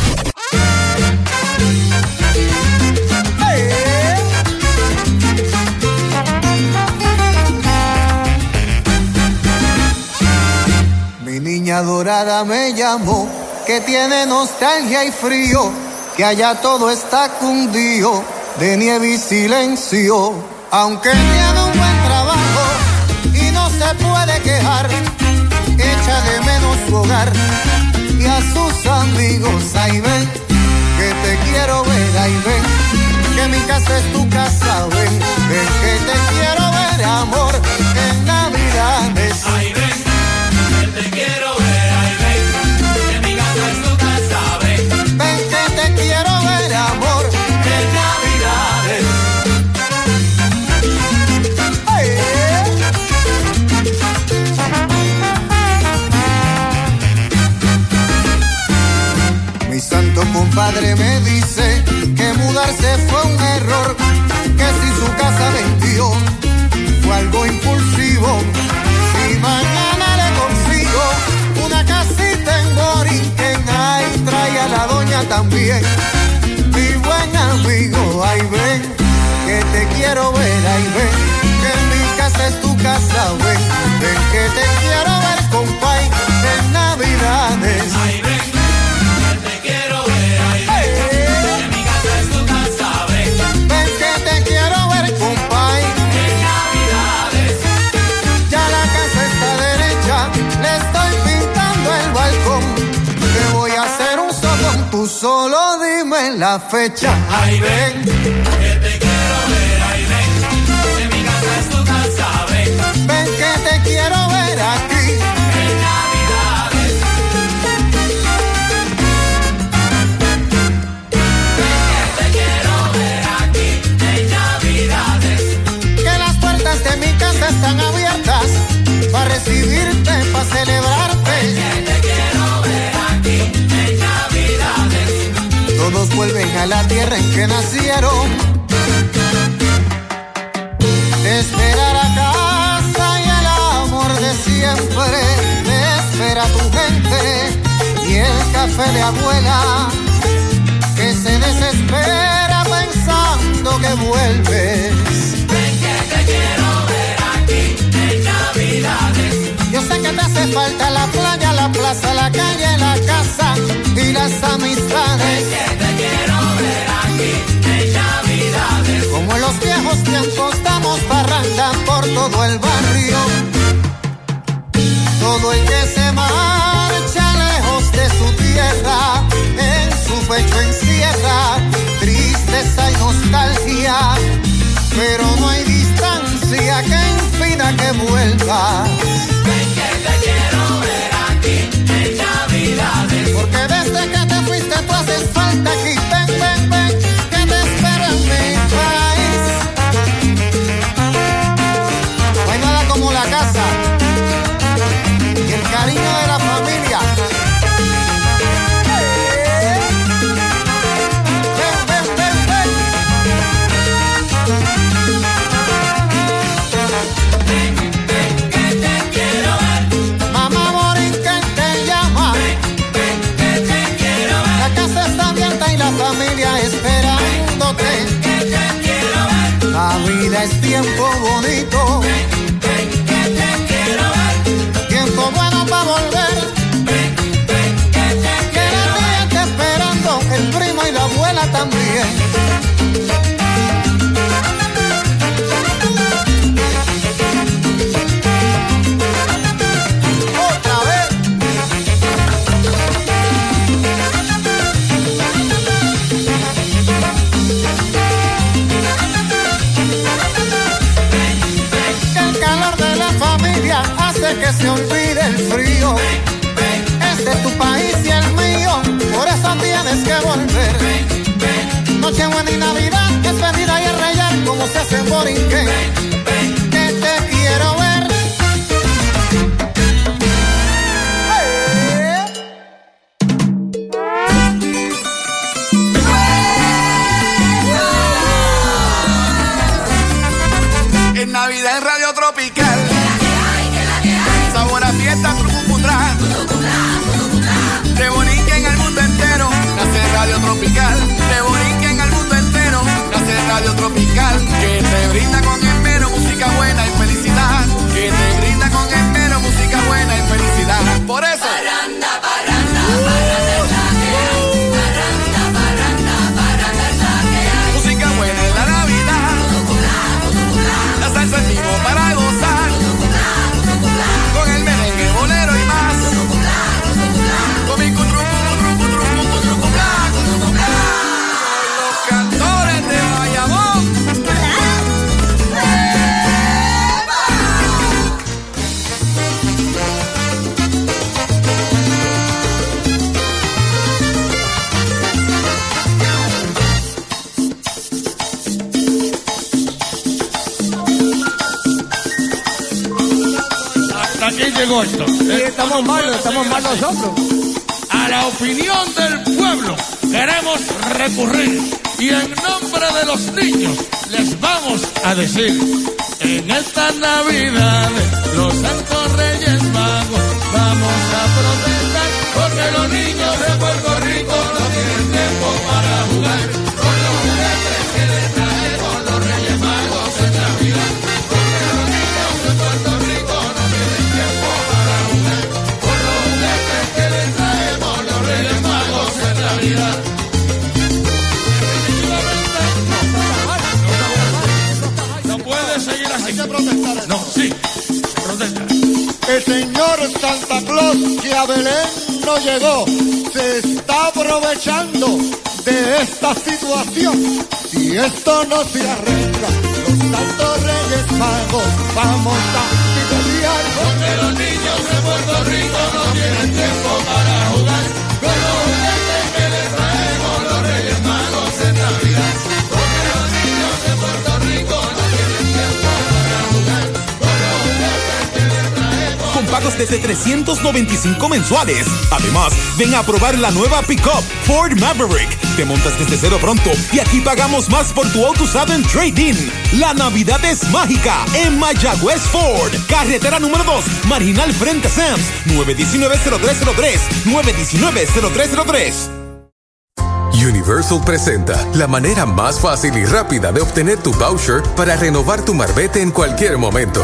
Mi niña dorada me llamó, que tiene nostalgia y frío, que allá todo está cundido de nieve y silencio. Aunque tiene un buen trabajo y no se puede quejar, y a sus amigos. Ahí ven, que te quiero ver, ahí ven, que mi casa es tu casa, ven, ven que te quiero ver, amor, compadre me dice que mudarse fue un error, que si su casa vendió fue algo impulsivo. Si mañana le consigo una casita en Borinquen, ay, trae a la doña también. Mi buen amigo, ay ven, que te quiero ver, ay ven, que mi casa es tu casa, ven la fecha. Ay, ven, vuelven a la tierra en que nacieron. Te espera la casa y el amor de siempre. Te espera tu gente y el café de abuela que se desespera pensando que vuelves. Ven que te quiero ver aquí, en Navidades. Yo sé que te hace falta la playa, la plaza, la calle, la casa y las amistades. Como en los viejos tiempos damos parranda por todo el barrio. Todo el que se marcha lejos de su tierra, en su pecho encierra tristeza y nostalgia. Pero no hay distancia que impida que vuelvas. Como se Esto. estamos mal, estamos mal nosotros. A la opinión del pueblo queremos recurrir y en nombre de los niños les vamos a decir, en esta Navidad los santos reyes magos vamos a protestar porque los niños de Puerto Rico no tienen tiempo para jugar El señor Santa Claus que a Belén no llegó se está aprovechando de esta situación. Si esto no se arregla, los santos reyes magos vamos a pelear Porque los niños de Puerto Rico no tienen tiempo para desde 395 mensuales. Además, ven a probar la nueva pickup Ford Maverick. Te montas desde cero pronto y aquí pagamos más por tu auto usado en trading. La Navidad es mágica en Mayagüez Ford. Carretera número 2, marginal frente a Sams. 919-0303. 919-0303. Universal presenta la manera más fácil y rápida de obtener tu voucher para renovar tu marbete en cualquier momento.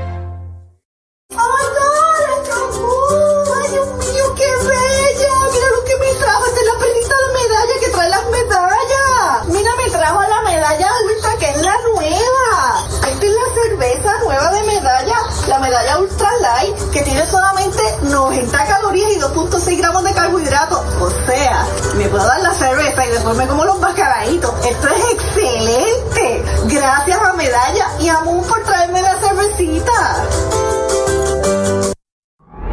200 calorías y 2.6 gramos de carbohidratos. O sea, me puedo dar la cerveza y después me como los mascaraditos. Esto es excelente. Gracias a Medalla y a Moon por traerme la cervecita.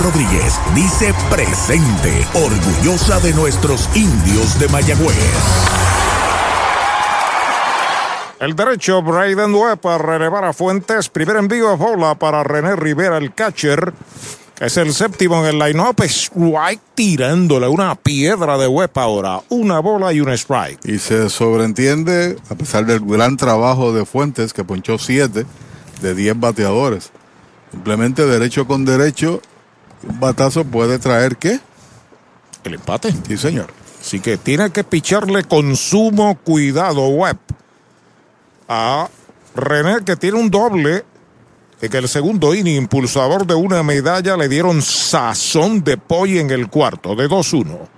Rodríguez dice presente, orgullosa de nuestros indios de Mayagüez. El derecho Braden Webb para relevar a Fuentes. Primer envío a bola para René Rivera, el catcher. que Es el séptimo en el line-up. Strike tirándole una piedra de Webb ahora. Una bola y un strike. Y se sobreentiende, a pesar del gran trabajo de Fuentes, que ponchó 7 de 10 bateadores, Simplemente derecho con derecho, un batazo puede traer qué? El empate. Sí, señor. Así que tiene que picharle con sumo cuidado, Webb. A René, que tiene un doble. En el segundo inning, impulsador de una medalla, le dieron sazón de pollo en el cuarto, de 2-1.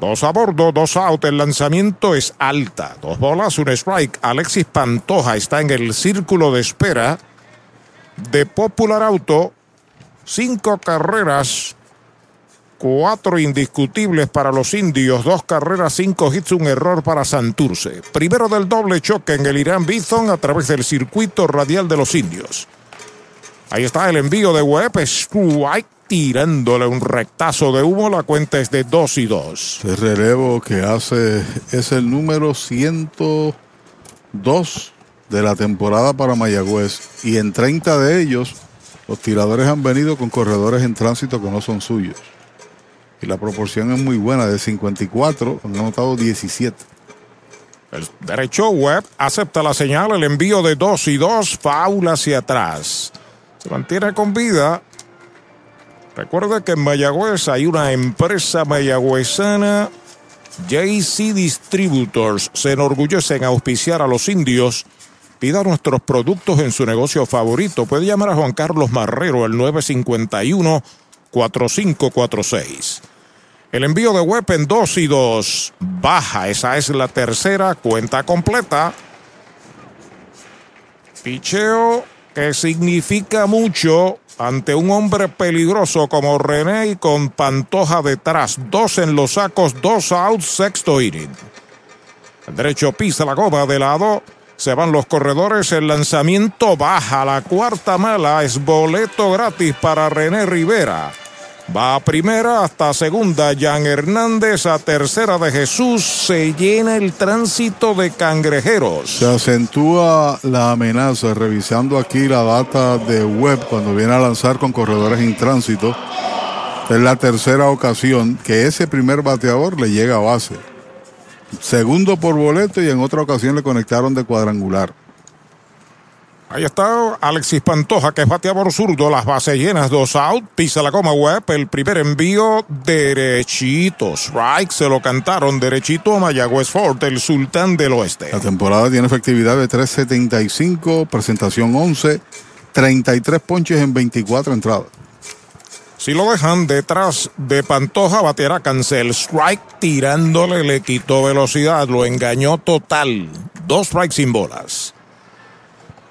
Dos a bordo, dos out. El lanzamiento es alta. Dos bolas, un strike. Alexis Pantoja está en el círculo de espera de Popular Auto. Cinco carreras, cuatro indiscutibles para los indios. Dos carreras, cinco hits, un error para Santurce. Primero del doble choque en el Irán Bison a través del circuito radial de los indios. Ahí está el envío de. Strike tirándole un rectazo de humo. La cuenta es de 2 y 2. El relevo que hace es el número 102 de la temporada para Mayagüez. Y en 30 de ellos, los tiradores han venido con corredores en tránsito que no son suyos. Y la proporción es muy buena, de 54, han anotado 17. El derecho web acepta la señal, el envío de 2 y 2, faula hacia atrás. Se mantiene con vida. Recuerda que en Mayagüez hay una empresa mayagüezana, JC Distributors. Se enorgullece en auspiciar a los indios. Pida nuestros productos en su negocio favorito. Puede llamar a Juan Carlos Marrero al 951-4546. El envío de web en 2 y 2. Baja, esa es la tercera cuenta completa. Picheo que significa mucho ante un hombre peligroso como René y con Pantoja detrás. Dos en los sacos, dos outs, sexto inning. El derecho pisa la goma de lado. Se van los corredores, el lanzamiento baja. La cuarta mala es boleto gratis para René Rivera. Va a primera hasta segunda, Jan Hernández a tercera de Jesús. Se llena el tránsito de cangrejeros. Se acentúa la amenaza revisando aquí la data de web cuando viene a lanzar con corredores en tránsito. Es la tercera ocasión que ese primer bateador le llega a base. Segundo por boleto y en otra ocasión le conectaron de cuadrangular. Ahí está Alexis Pantoja, que es bateador zurdo, las bases llenas, dos out, pisa la coma web, el primer envío derechito, strike, se lo cantaron derechito a Mayagüez Ford, el sultán del oeste. La temporada tiene efectividad de 3.75, presentación 11, 33 ponches en 24 entradas. Si lo dejan detrás de Pantoja, bateará cancel. Strike tirándole, le quitó velocidad, lo engañó total. Dos strikes sin bolas.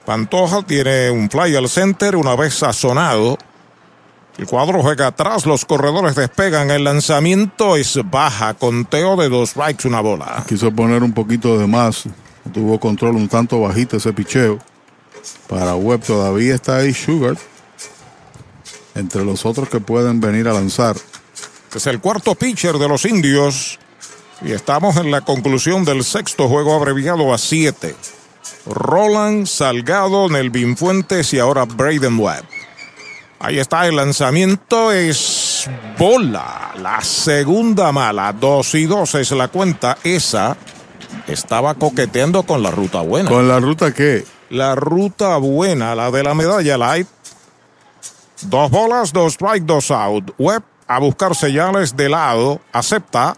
Pantoja tiene un fly al center una vez sazonado. El cuadro juega atrás, los corredores despegan, el lanzamiento es baja, conteo de dos strikes, una bola. Quiso poner un poquito de más, tuvo control un tanto bajito ese picheo. Para Webb todavía está ahí Sugar, entre los otros que pueden venir a lanzar. Este es el cuarto pitcher de los indios. Y estamos en la conclusión del sexto juego abreviado a siete. Roland, Salgado, Nelvin Fuentes y ahora Braden Webb. Ahí está el lanzamiento, es bola. La segunda mala, dos y dos es la cuenta. Esa estaba coqueteando con la ruta buena. ¿Con la ruta qué? La ruta buena, la de la medalla light. Dos bolas, dos strike, dos out. Webb a buscar señales de lado, acepta.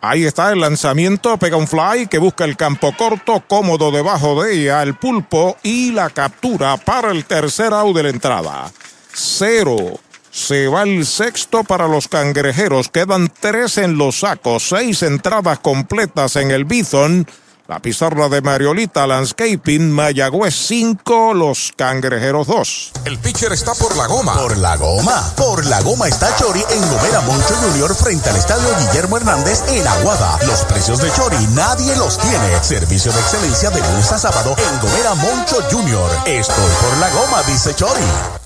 Ahí está el lanzamiento, pega un fly que busca el campo corto, cómodo debajo de ella, el pulpo y la captura para el tercer out de la entrada. Cero. Se va el sexto para los cangrejeros. Quedan tres en los sacos, seis entradas completas en el Bison. La pizarra de Mariolita Landscaping, Mayagüez 5, los cangrejeros 2. El pitcher está por la goma. Por la goma. Por la goma está Chori en Gomera Moncho Junior frente al estadio Guillermo Hernández en Aguada. Los precios de Chori nadie los tiene. Servicio de excelencia de lunes a sábado en Gomera Moncho Junior. Estoy por la goma, dice Chori.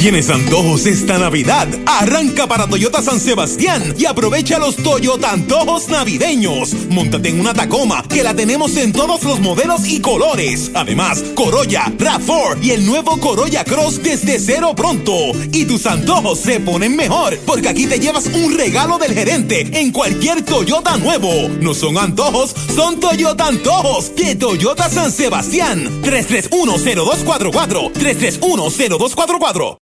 ¿Tienes antojos esta Navidad? Arranca para Toyota San Sebastián y aprovecha los Toyota Antojos Navideños. Móntate en una Tacoma que la tenemos en todos los modelos y colores. Además, Corolla, RAV4 y el nuevo Corolla Cross desde cero pronto. Y tus antojos se ponen mejor porque aquí te llevas un regalo del gerente en cualquier Toyota nuevo. No son antojos, son Toyota Antojos de Toyota San Sebastián. 3310244 3310244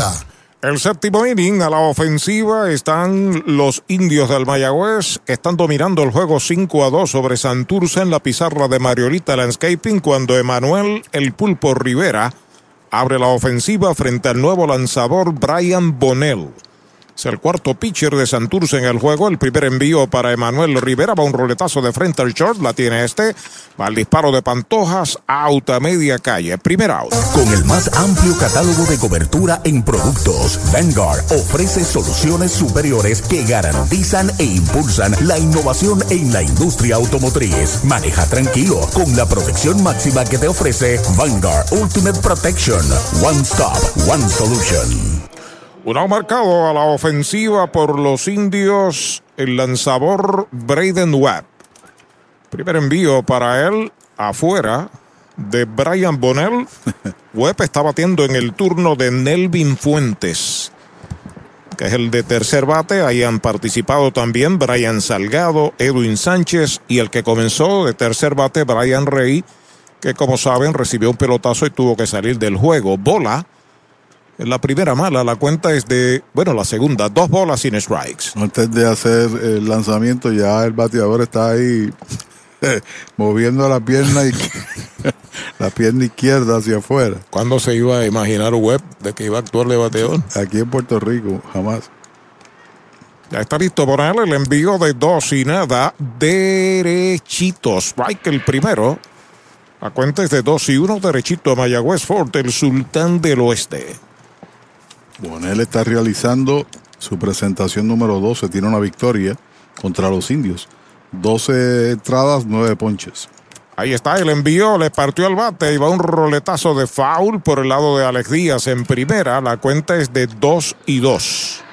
939-292-2990. El séptimo inning a la ofensiva están los indios del Mayagüez. Están dominando el juego 5 a 2 sobre Santurce en la pizarra de Mariolita Landscaping cuando Emanuel El Pulpo Rivera abre la ofensiva frente al nuevo lanzador Brian Bonnell. Es el cuarto pitcher de Santurce en el juego. El primer envío para Emanuel Rivera. Va un roletazo de frente al short. La tiene este. Va el disparo de Pantojas. Out a media calle. Primer out. Con el más amplio catálogo de cobertura en productos, Vanguard ofrece soluciones superiores que garantizan e impulsan la innovación en la industria automotriz. Maneja tranquilo con la protección máxima que te ofrece Vanguard Ultimate Protection. One Stop, One Solution. Uno marcado a la ofensiva por los indios, el lanzador Braden Webb. Primer envío para él afuera de Brian Bonnell. Webb está batiendo en el turno de Nelvin Fuentes, que es el de tercer bate. Ahí han participado también Brian Salgado, Edwin Sánchez y el que comenzó de tercer bate, Brian Rey, que como saben recibió un pelotazo y tuvo que salir del juego. Bola. En la primera mala, la cuenta es de, bueno, la segunda, dos bolas sin strikes. Antes de hacer el lanzamiento, ya el bateador está ahí moviendo la pierna y la pierna izquierda hacia afuera. ¿Cuándo se iba a imaginar Webb de que iba a actuar de bateador? Aquí en Puerto Rico, jamás. Ya está listo por él el envío de dos y nada, derechito. Strike el primero. La cuenta es de dos y uno, derechito a Mayagüez Fort, el sultán del oeste. Bonel está realizando su presentación número 12. Tiene una victoria contra los indios. 12 entradas, 9 ponches. Ahí está el envío, le partió el bate y va un roletazo de foul por el lado de Alex Díaz en primera. La cuenta es de 2 y 2.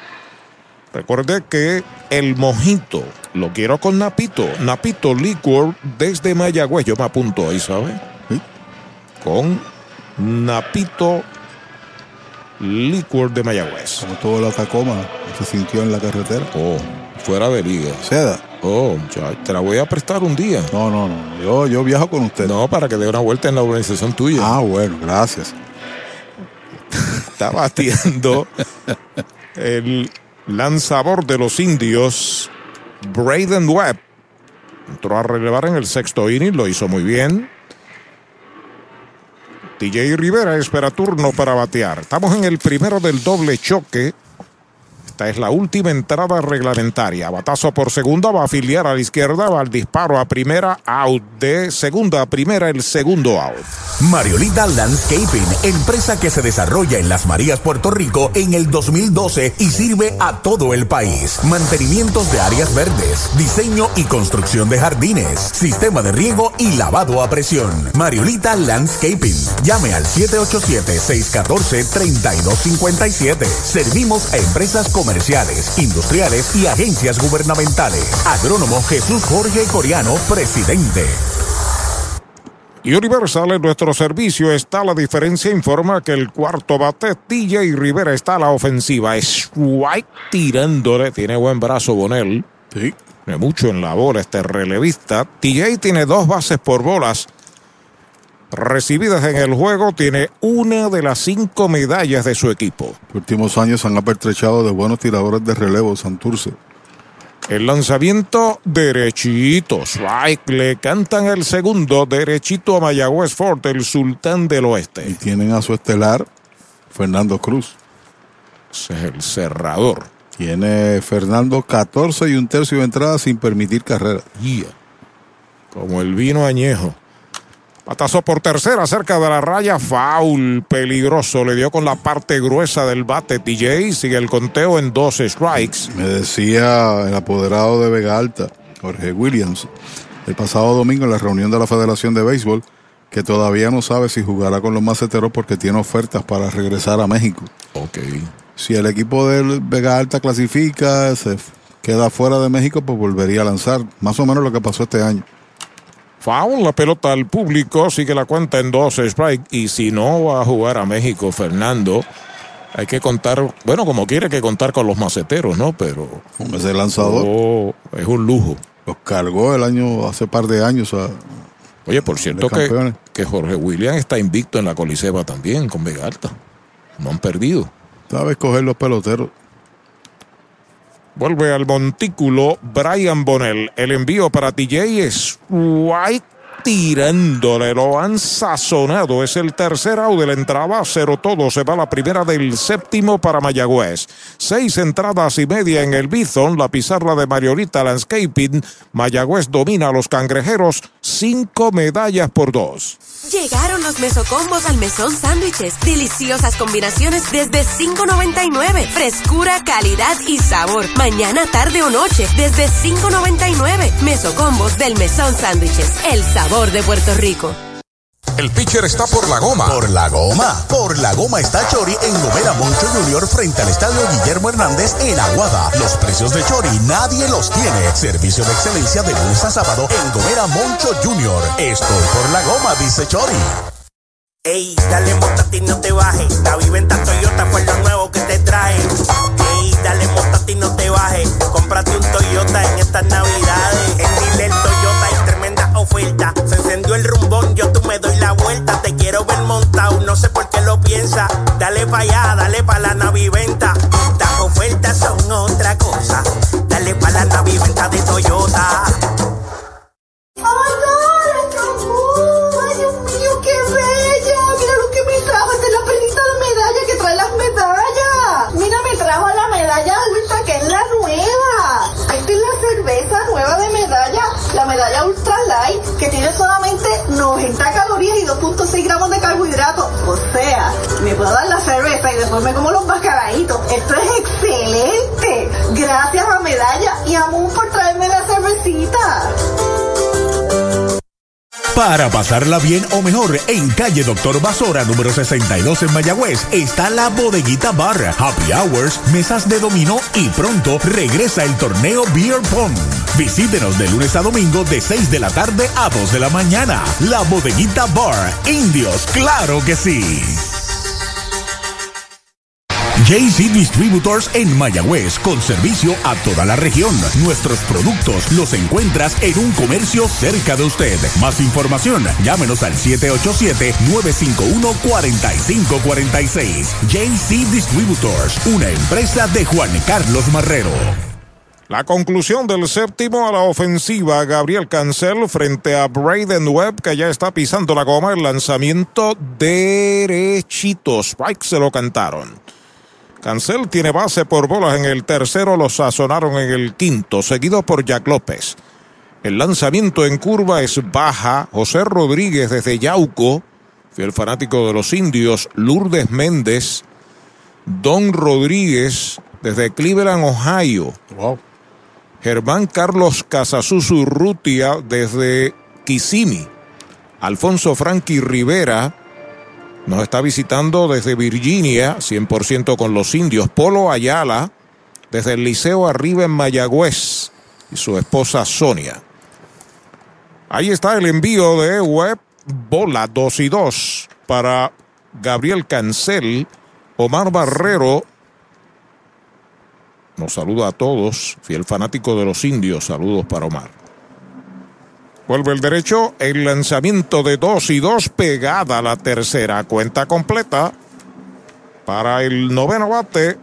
Recuerde que el mojito lo quiero con Napito. Napito Liquor desde Mayagüez. Yo me apunto ahí, ¿sabe? Con Napito Liquor de Mayagüez. Como todo la Tacoma se sintió en la carretera. Oh, fuera de liga. Seda. Oh, muchacho, te la voy a prestar un día. No, no, no. Yo, yo viajo con usted. No, para que dé una vuelta en la organización tuya. Ah, bueno, gracias. Está batiendo el lanzador de los indios, Braden Webb. Entró a relevar en el sexto inning, lo hizo muy bien. TJ Rivera espera turno para batear. Estamos en el primero del doble choque. Esta es la última entrada reglamentaria. Batazo por segunda, va a afiliar a la izquierda, va al disparo a primera, out de segunda a primera, el segundo out. Mariolita Landscaping, empresa que se desarrolla en Las Marías, Puerto Rico en el 2012 y sirve a todo el país. Mantenimientos de áreas verdes, diseño y construcción de jardines, sistema de riego y lavado a presión. Mariolita Landscaping. Llame al 787-614-3257. Servimos a empresas comerciales, industriales y agencias gubernamentales. Agrónomo Jesús Jorge Coriano, presidente. Y Universal en nuestro servicio está la diferencia. Informa que el cuarto bate, TJ Rivera está a la ofensiva. Strike tirándole. Tiene buen brazo Bonel. Sí. Tiene mucho en la bola este relevista. TJ tiene dos bases por bolas recibidas en el juego. Tiene una de las cinco medallas de su equipo. Los últimos años han apertrechado de buenos tiradores de relevo Santurce. El lanzamiento derechito. Strike le cantan el segundo derechito a Mayagüez Fort, el sultán del oeste. Y tienen a su estelar Fernando Cruz. Ese es el cerrador. Tiene Fernando 14 y un tercio de entrada sin permitir carrera. Yeah. Como el vino añejo. Patazo por tercera, cerca de la raya, foul peligroso. Le dio con la parte gruesa del bate TJ. Sigue el conteo en 12 strikes. Me decía el apoderado de Vega Alta, Jorge Williams, el pasado domingo en la reunión de la Federación de Béisbol, que todavía no sabe si jugará con los maceteros porque tiene ofertas para regresar a México. Ok. Si el equipo del Vega Alta clasifica, se queda fuera de México, pues volvería a lanzar. Más o menos lo que pasó este año. Foul, la pelota al público, sigue la cuenta en 12 strike. Y si no va a jugar a México, Fernando, hay que contar, bueno, como quiere que contar con los maceteros, ¿no? Pero. Con ese lanzador. Oh, es un lujo. Los cargó el año, hace par de años. A, Oye, por cierto que, que Jorge William está invicto en la Coliseba también con Vega Alta. No han perdido. Sabes coger los peloteros. Vuelve al montículo Brian Bonnell. El envío para TJ es White tirándole. Lo han sazonado. Es el tercer out de la entrada. Cero todo. Se va la primera del séptimo para Mayagüez. Seis entradas y media en el Bison. La pizarra de Mariolita Landscaping. Mayagüez domina a los cangrejeros. Cinco medallas por dos. Llegaron los mesocombos al mesón sándwiches. Deliciosas combinaciones desde $5.99. Frescura, calidad y sabor. Mañana, tarde o noche desde $5.99. Mesocombos del mesón sándwiches. El sabor de Puerto Rico. El pitcher está por la goma. Por la goma. Por la goma está Chori en Gomera Moncho Junior frente al estadio Guillermo Hernández en Aguada. Los precios de Chori nadie los tiene. Servicio de excelencia de lunes a sábado en Gomera Moncho Junior. Estoy por la goma, dice Chori. Ey, dale montate y no te bajes. La viventa Toyota fue lo nuevo que te trae. Ey, dale montate y no te bajes. Cómprate un Toyota en estas navidades. En Dile Toyota oferta. Se encendió el rumbón, yo tú me doy la vuelta. Te quiero ver montado, no sé por qué lo piensa. Dale pa' allá, dale pa' la naviventa. Las ofertas son otra cosa. Dale pa' la naviventa de Toyota. ¡Ay, bella! Mira lo que me trajo. Es la de medalla que trae las medallas. Mira, me trajo la medalla que es la nueva. Esta es la cerveza nueva de medalla ultra light, que tiene solamente 90 calorías y 2.6 gramos de carbohidratos. O sea, me puedo dar la cerveza y después me como los mascaraditos. Esto es excelente. Gracias a Medalla y a Moon por traerme la cervecita. Para pasarla bien o mejor, en calle Doctor Basora, número 62 en Mayagüez, está la Bodeguita Bar, Happy Hours, mesas de dominó y pronto regresa el torneo Beer Pong. Visítenos de lunes a domingo de 6 de la tarde a 2 de la mañana. La Bodeguita Bar, Indios, claro que sí. JC Distributors en Mayagüez, con servicio a toda la región. Nuestros productos los encuentras en un comercio cerca de usted. Más información, llámenos al 787-951-4546. JC Distributors, una empresa de Juan Carlos Marrero. La conclusión del séptimo a la ofensiva, Gabriel Cancel frente a Braden Webb, que ya está pisando la goma. El lanzamiento derechito. Spike se lo cantaron. Cancel tiene base por bolas en el tercero, lo sazonaron en el quinto, seguido por Jack López. El lanzamiento en curva es baja. José Rodríguez desde Yauco fiel fanático de los indios, Lourdes Méndez, Don Rodríguez, desde Cleveland, Ohio. Germán Carlos Casazuzu Rutia, desde Kissimmee. Alfonso Frankie Rivera, nos está visitando desde Virginia, 100% con los indios. Polo Ayala, desde el Liceo Arriba en Mayagüez, y su esposa Sonia. Ahí está el envío de Web Bola 2 y 2 para Gabriel Cancel, Omar Barrero. Nos saluda a todos, fiel fanático de los indios. Saludos para Omar. Vuelve el derecho, el lanzamiento de 2 y 2 pegada a la tercera. Cuenta completa para el noveno bate.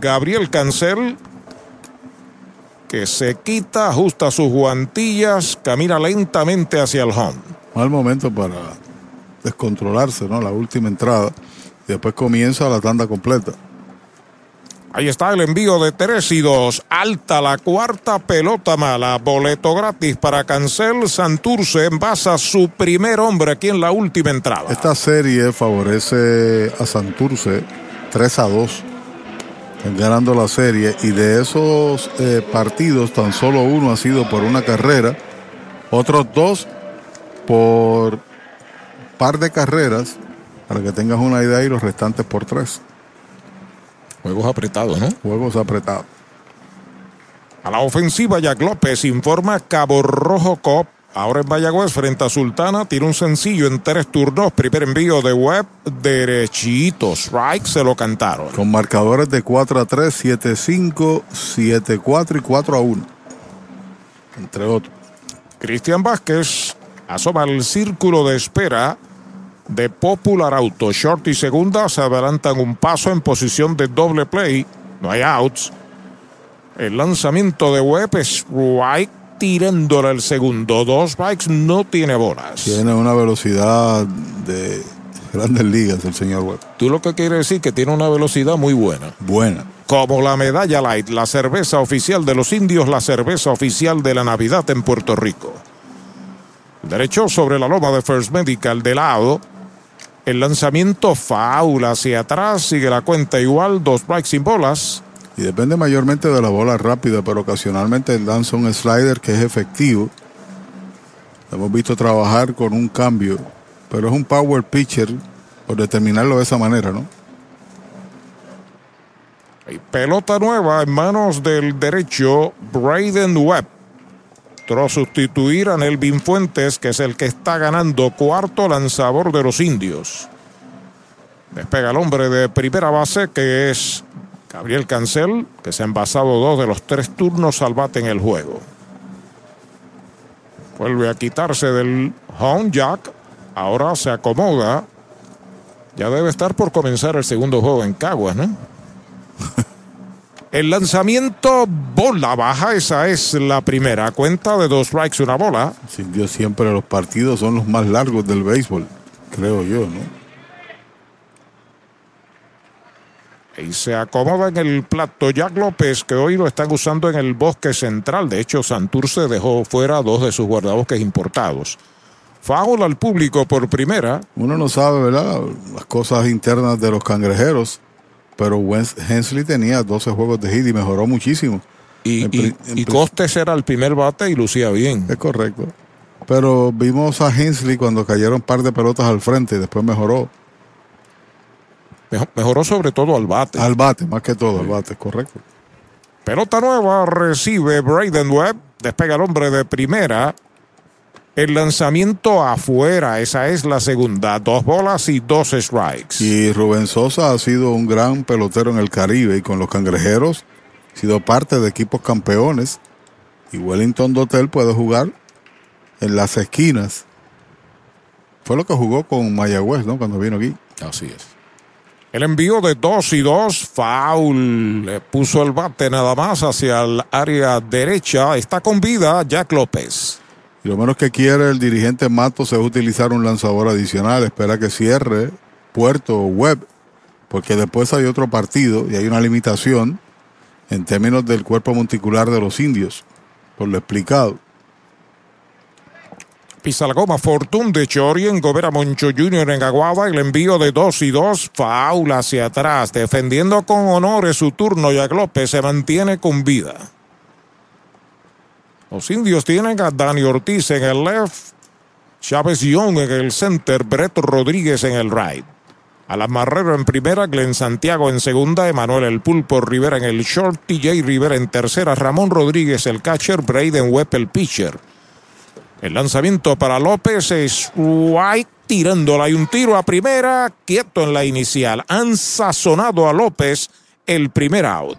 Gabriel Cancel, que se quita, ajusta sus guantillas, camina lentamente hacia el home. Mal momento para descontrolarse, ¿no? La última entrada. Y después comienza la tanda completa. Ahí está el envío de 3 y 2. Alta la cuarta pelota mala. Boleto gratis para Cancel. Santurce envasa su primer hombre aquí en la última entrada. Esta serie favorece a Santurce 3 a 2. Ganando la serie. Y de esos eh, partidos, tan solo uno ha sido por una carrera. Otros dos por par de carreras. Para que tengas una idea y los restantes por tres. Juegos apretados, ¿no? Juegos apretados. A la ofensiva, Jack López informa Cabo Rojo Cop. Ahora en Mayagüez frente a Sultana. Tiene un sencillo en tres turnos. Primer envío de web derechito. Strike se lo cantaron. Con marcadores de 4 a 3, 7 a 5, 7 a 4 y 4 a 1. Entre otros. Cristian Vázquez asoma el círculo de espera de Popular Auto. Short y segunda se adelantan un paso en posición de doble play. No hay outs. El lanzamiento de Webb es White tirándole el segundo. Dos bikes no tiene bolas. Tiene una velocidad de grandes ligas el señor Webb. Tú lo que quieres decir que tiene una velocidad muy buena. Buena. Como la medalla light, la cerveza oficial de los indios, la cerveza oficial de la Navidad en Puerto Rico. Derecho sobre la loma de First Medical de lado. El lanzamiento faula hacia atrás, sigue la cuenta igual, dos strikes sin bolas. Y depende mayormente de la bola rápida, pero ocasionalmente lanza un slider que es efectivo. Hemos visto trabajar con un cambio, pero es un power pitcher por determinarlo de esa manera, ¿no? Hay pelota nueva en manos del derecho, Braden Webb. Sustituir a Nelvin Fuentes, que es el que está ganando cuarto lanzador de los indios. Despega el hombre de primera base, que es Gabriel Cancel, que se ha envasado dos de los tres turnos al bate en el juego. Vuelve a quitarse del home jack. Ahora se acomoda. Ya debe estar por comenzar el segundo juego en Caguas, ¿no? El lanzamiento bola baja, esa es la primera cuenta de dos strikes, una bola. Sin Dios, siempre los partidos son los más largos del béisbol, creo yo, ¿no? Y se acomoda en el plato Jack López, que hoy lo están usando en el bosque central. De hecho, Santurce dejó fuera dos de sus guardabosques importados. Foul al público por primera. Uno no sabe, ¿verdad? Las cosas internas de los cangrejeros. Pero Hensley tenía 12 juegos de hit y mejoró muchísimo. Y, En y- pri- en y pri- Costes era el primer bate y lucía bien. Es correcto. Pero vimos a Hensley cuando cayeron un par de pelotas al frente y después mejoró. Mejo- Mejoró sobre todo al bate. Al bate, más que todo, al bate, correcto. Pelota nueva recibe Braden Webb. Despega el hombre de primera. El lanzamiento afuera. Esa es la segunda. Dos bolas y dos strikes. Y Rubén Sosa ha sido un gran pelotero en el Caribe y con los cangrejeros ha sido parte de equipos campeones. Y Wellington Dotel puede jugar en las esquinas. Fue lo que jugó con Mayagüez, ¿no? Cuando vino aquí. Así es. El envío de dos y dos, foul. Le puso el bate nada más hacia el área derecha. Está con vida Jack López. Lo menos que quiere el dirigente Matos es utilizar un lanzador adicional. Espera que cierre Puerto Web, porque después hay otro partido y hay una limitación en términos del cuerpo monticular de los indios, por lo explicado. Pisa la goma Fortune de Chori en Gobera Moncho Jr. en Aguada. El envío de 2 y 2. Faula hacia atrás. Defendiendo con honores su turno. Jack López se mantiene con vida. Los indios tienen a Dani Ortiz en el left. Chávez Young en el center. Brett Rodríguez en el right. Alan Marrero en primera, Glenn Santiago en segunda, Emanuel El Pulpo Rivera en el short, TJ Rivera en tercera, Ramón Rodríguez el catcher, Braden Webb el pitcher. El lanzamiento para López es White tirándola y un tiro a primera, quieto en la inicial. Han sazonado a López el primer out.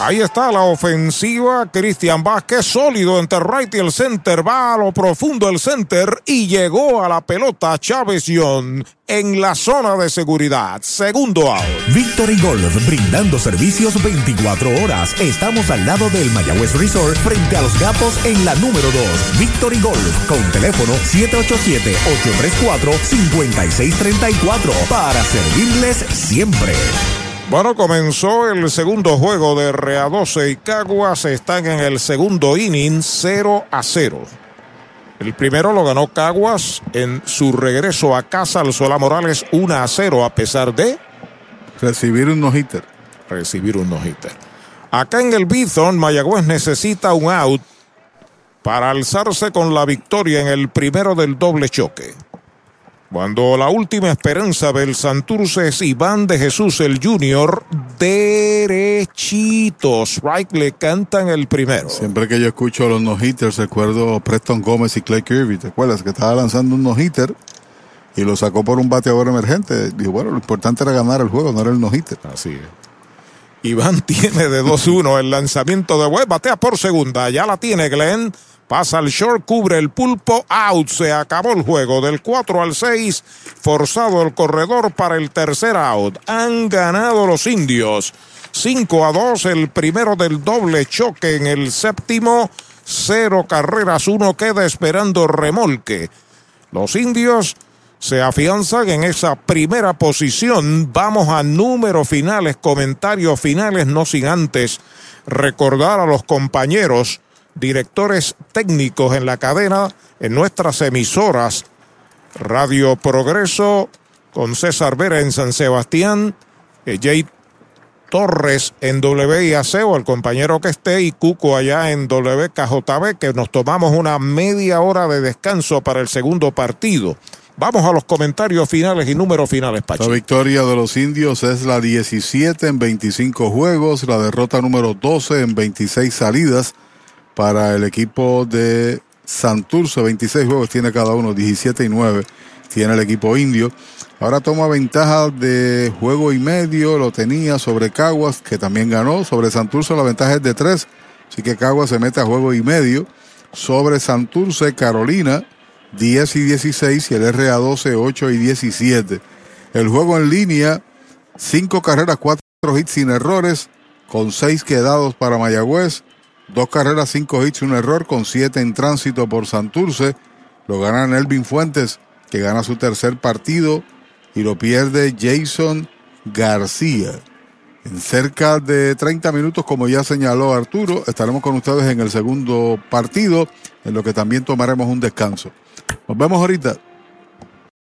Ahí está la ofensiva. Cristian Vázquez sólido entre right y el center. Va a lo profundo el center y llegó a la pelota Chávez Young en la zona de seguridad. Segundo out. Victory Golf, brindando servicios 24 horas. Estamos al lado del Mayagüez Resort, frente a los Gapos en la número 2. Victory Golf, con teléfono 787-834-5634, para servirles siempre. Bueno, comenzó el segundo juego de Rea 12 y Caguas están en el segundo inning 0 a 0. El primero lo ganó Caguas en su regreso a casa al Sola Morales 1 a 0 a pesar de recibir un no-hitter. Recibir un no-hitter. Acá en el Bithon, Mayagüez necesita un out para alzarse con la victoria en el primero del doble choque. Cuando la última esperanza del Santurce es Iván de Jesús, el Junior, derechitos. Right le cantan el primero. Siempre que yo escucho los no-hitters, recuerdo Preston Gómez y Clay Kirby. ¿Te acuerdas? Que estaba lanzando un no-hitter y lo sacó por un bateador emergente. Dijo, bueno, lo importante era ganar el juego, no era el no-hitter. Así es. Iván tiene de 2-1 el lanzamiento de Webb, batea por segunda. Ya la tiene Glenn. Pasa al short, cubre el pulpo, out. Se acabó el juego del 4 al 6. Forzado el corredor para el tercer out. Han ganado los indios. 5 a 2, el primero del doble choque en el séptimo. Cero carreras, uno queda esperando remolque. Los indios se afianzan en esa primera posición. Vamos a números finales, comentarios finales, no sin antes recordar a los compañeros directores técnicos en la cadena, en nuestras emisoras, Radio Progreso, con César Vera en San Sebastián, eh, Jay Torres en WIAC o el compañero que esté y Cuco allá en WKJB, que nos tomamos una media hora de descanso para el segundo partido. Vamos a los comentarios finales y números finales, Pachi. La victoria de los indios es la 17 en 25 juegos, la derrota número 12 en 26 salidas para el equipo de Santurce. 26 juegos tiene cada uno, 17 y 9 tiene el equipo indio. Ahora toma ventaja de juego y medio, lo tenía sobre Caguas, que también ganó. Sobre Santurce la ventaja es de 3, así que Caguas se mete a juego y medio. Sobre Santurce, Carolina, 10 y 16 y el RA12, 8 y 17. El juego en línea, 5 carreras, 4 hits sin errores, con 6 quedados para Mayagüez. Dos carreras, cinco hits, un error con siete en tránsito por Santurce. Lo gana Nelvin Fuentes, que gana su tercer partido y lo pierde Jason García. En cerca de 30 minutos, como ya señaló Arturo, estaremos con ustedes en el segundo partido, en lo que también tomaremos un descanso. Nos vemos ahorita.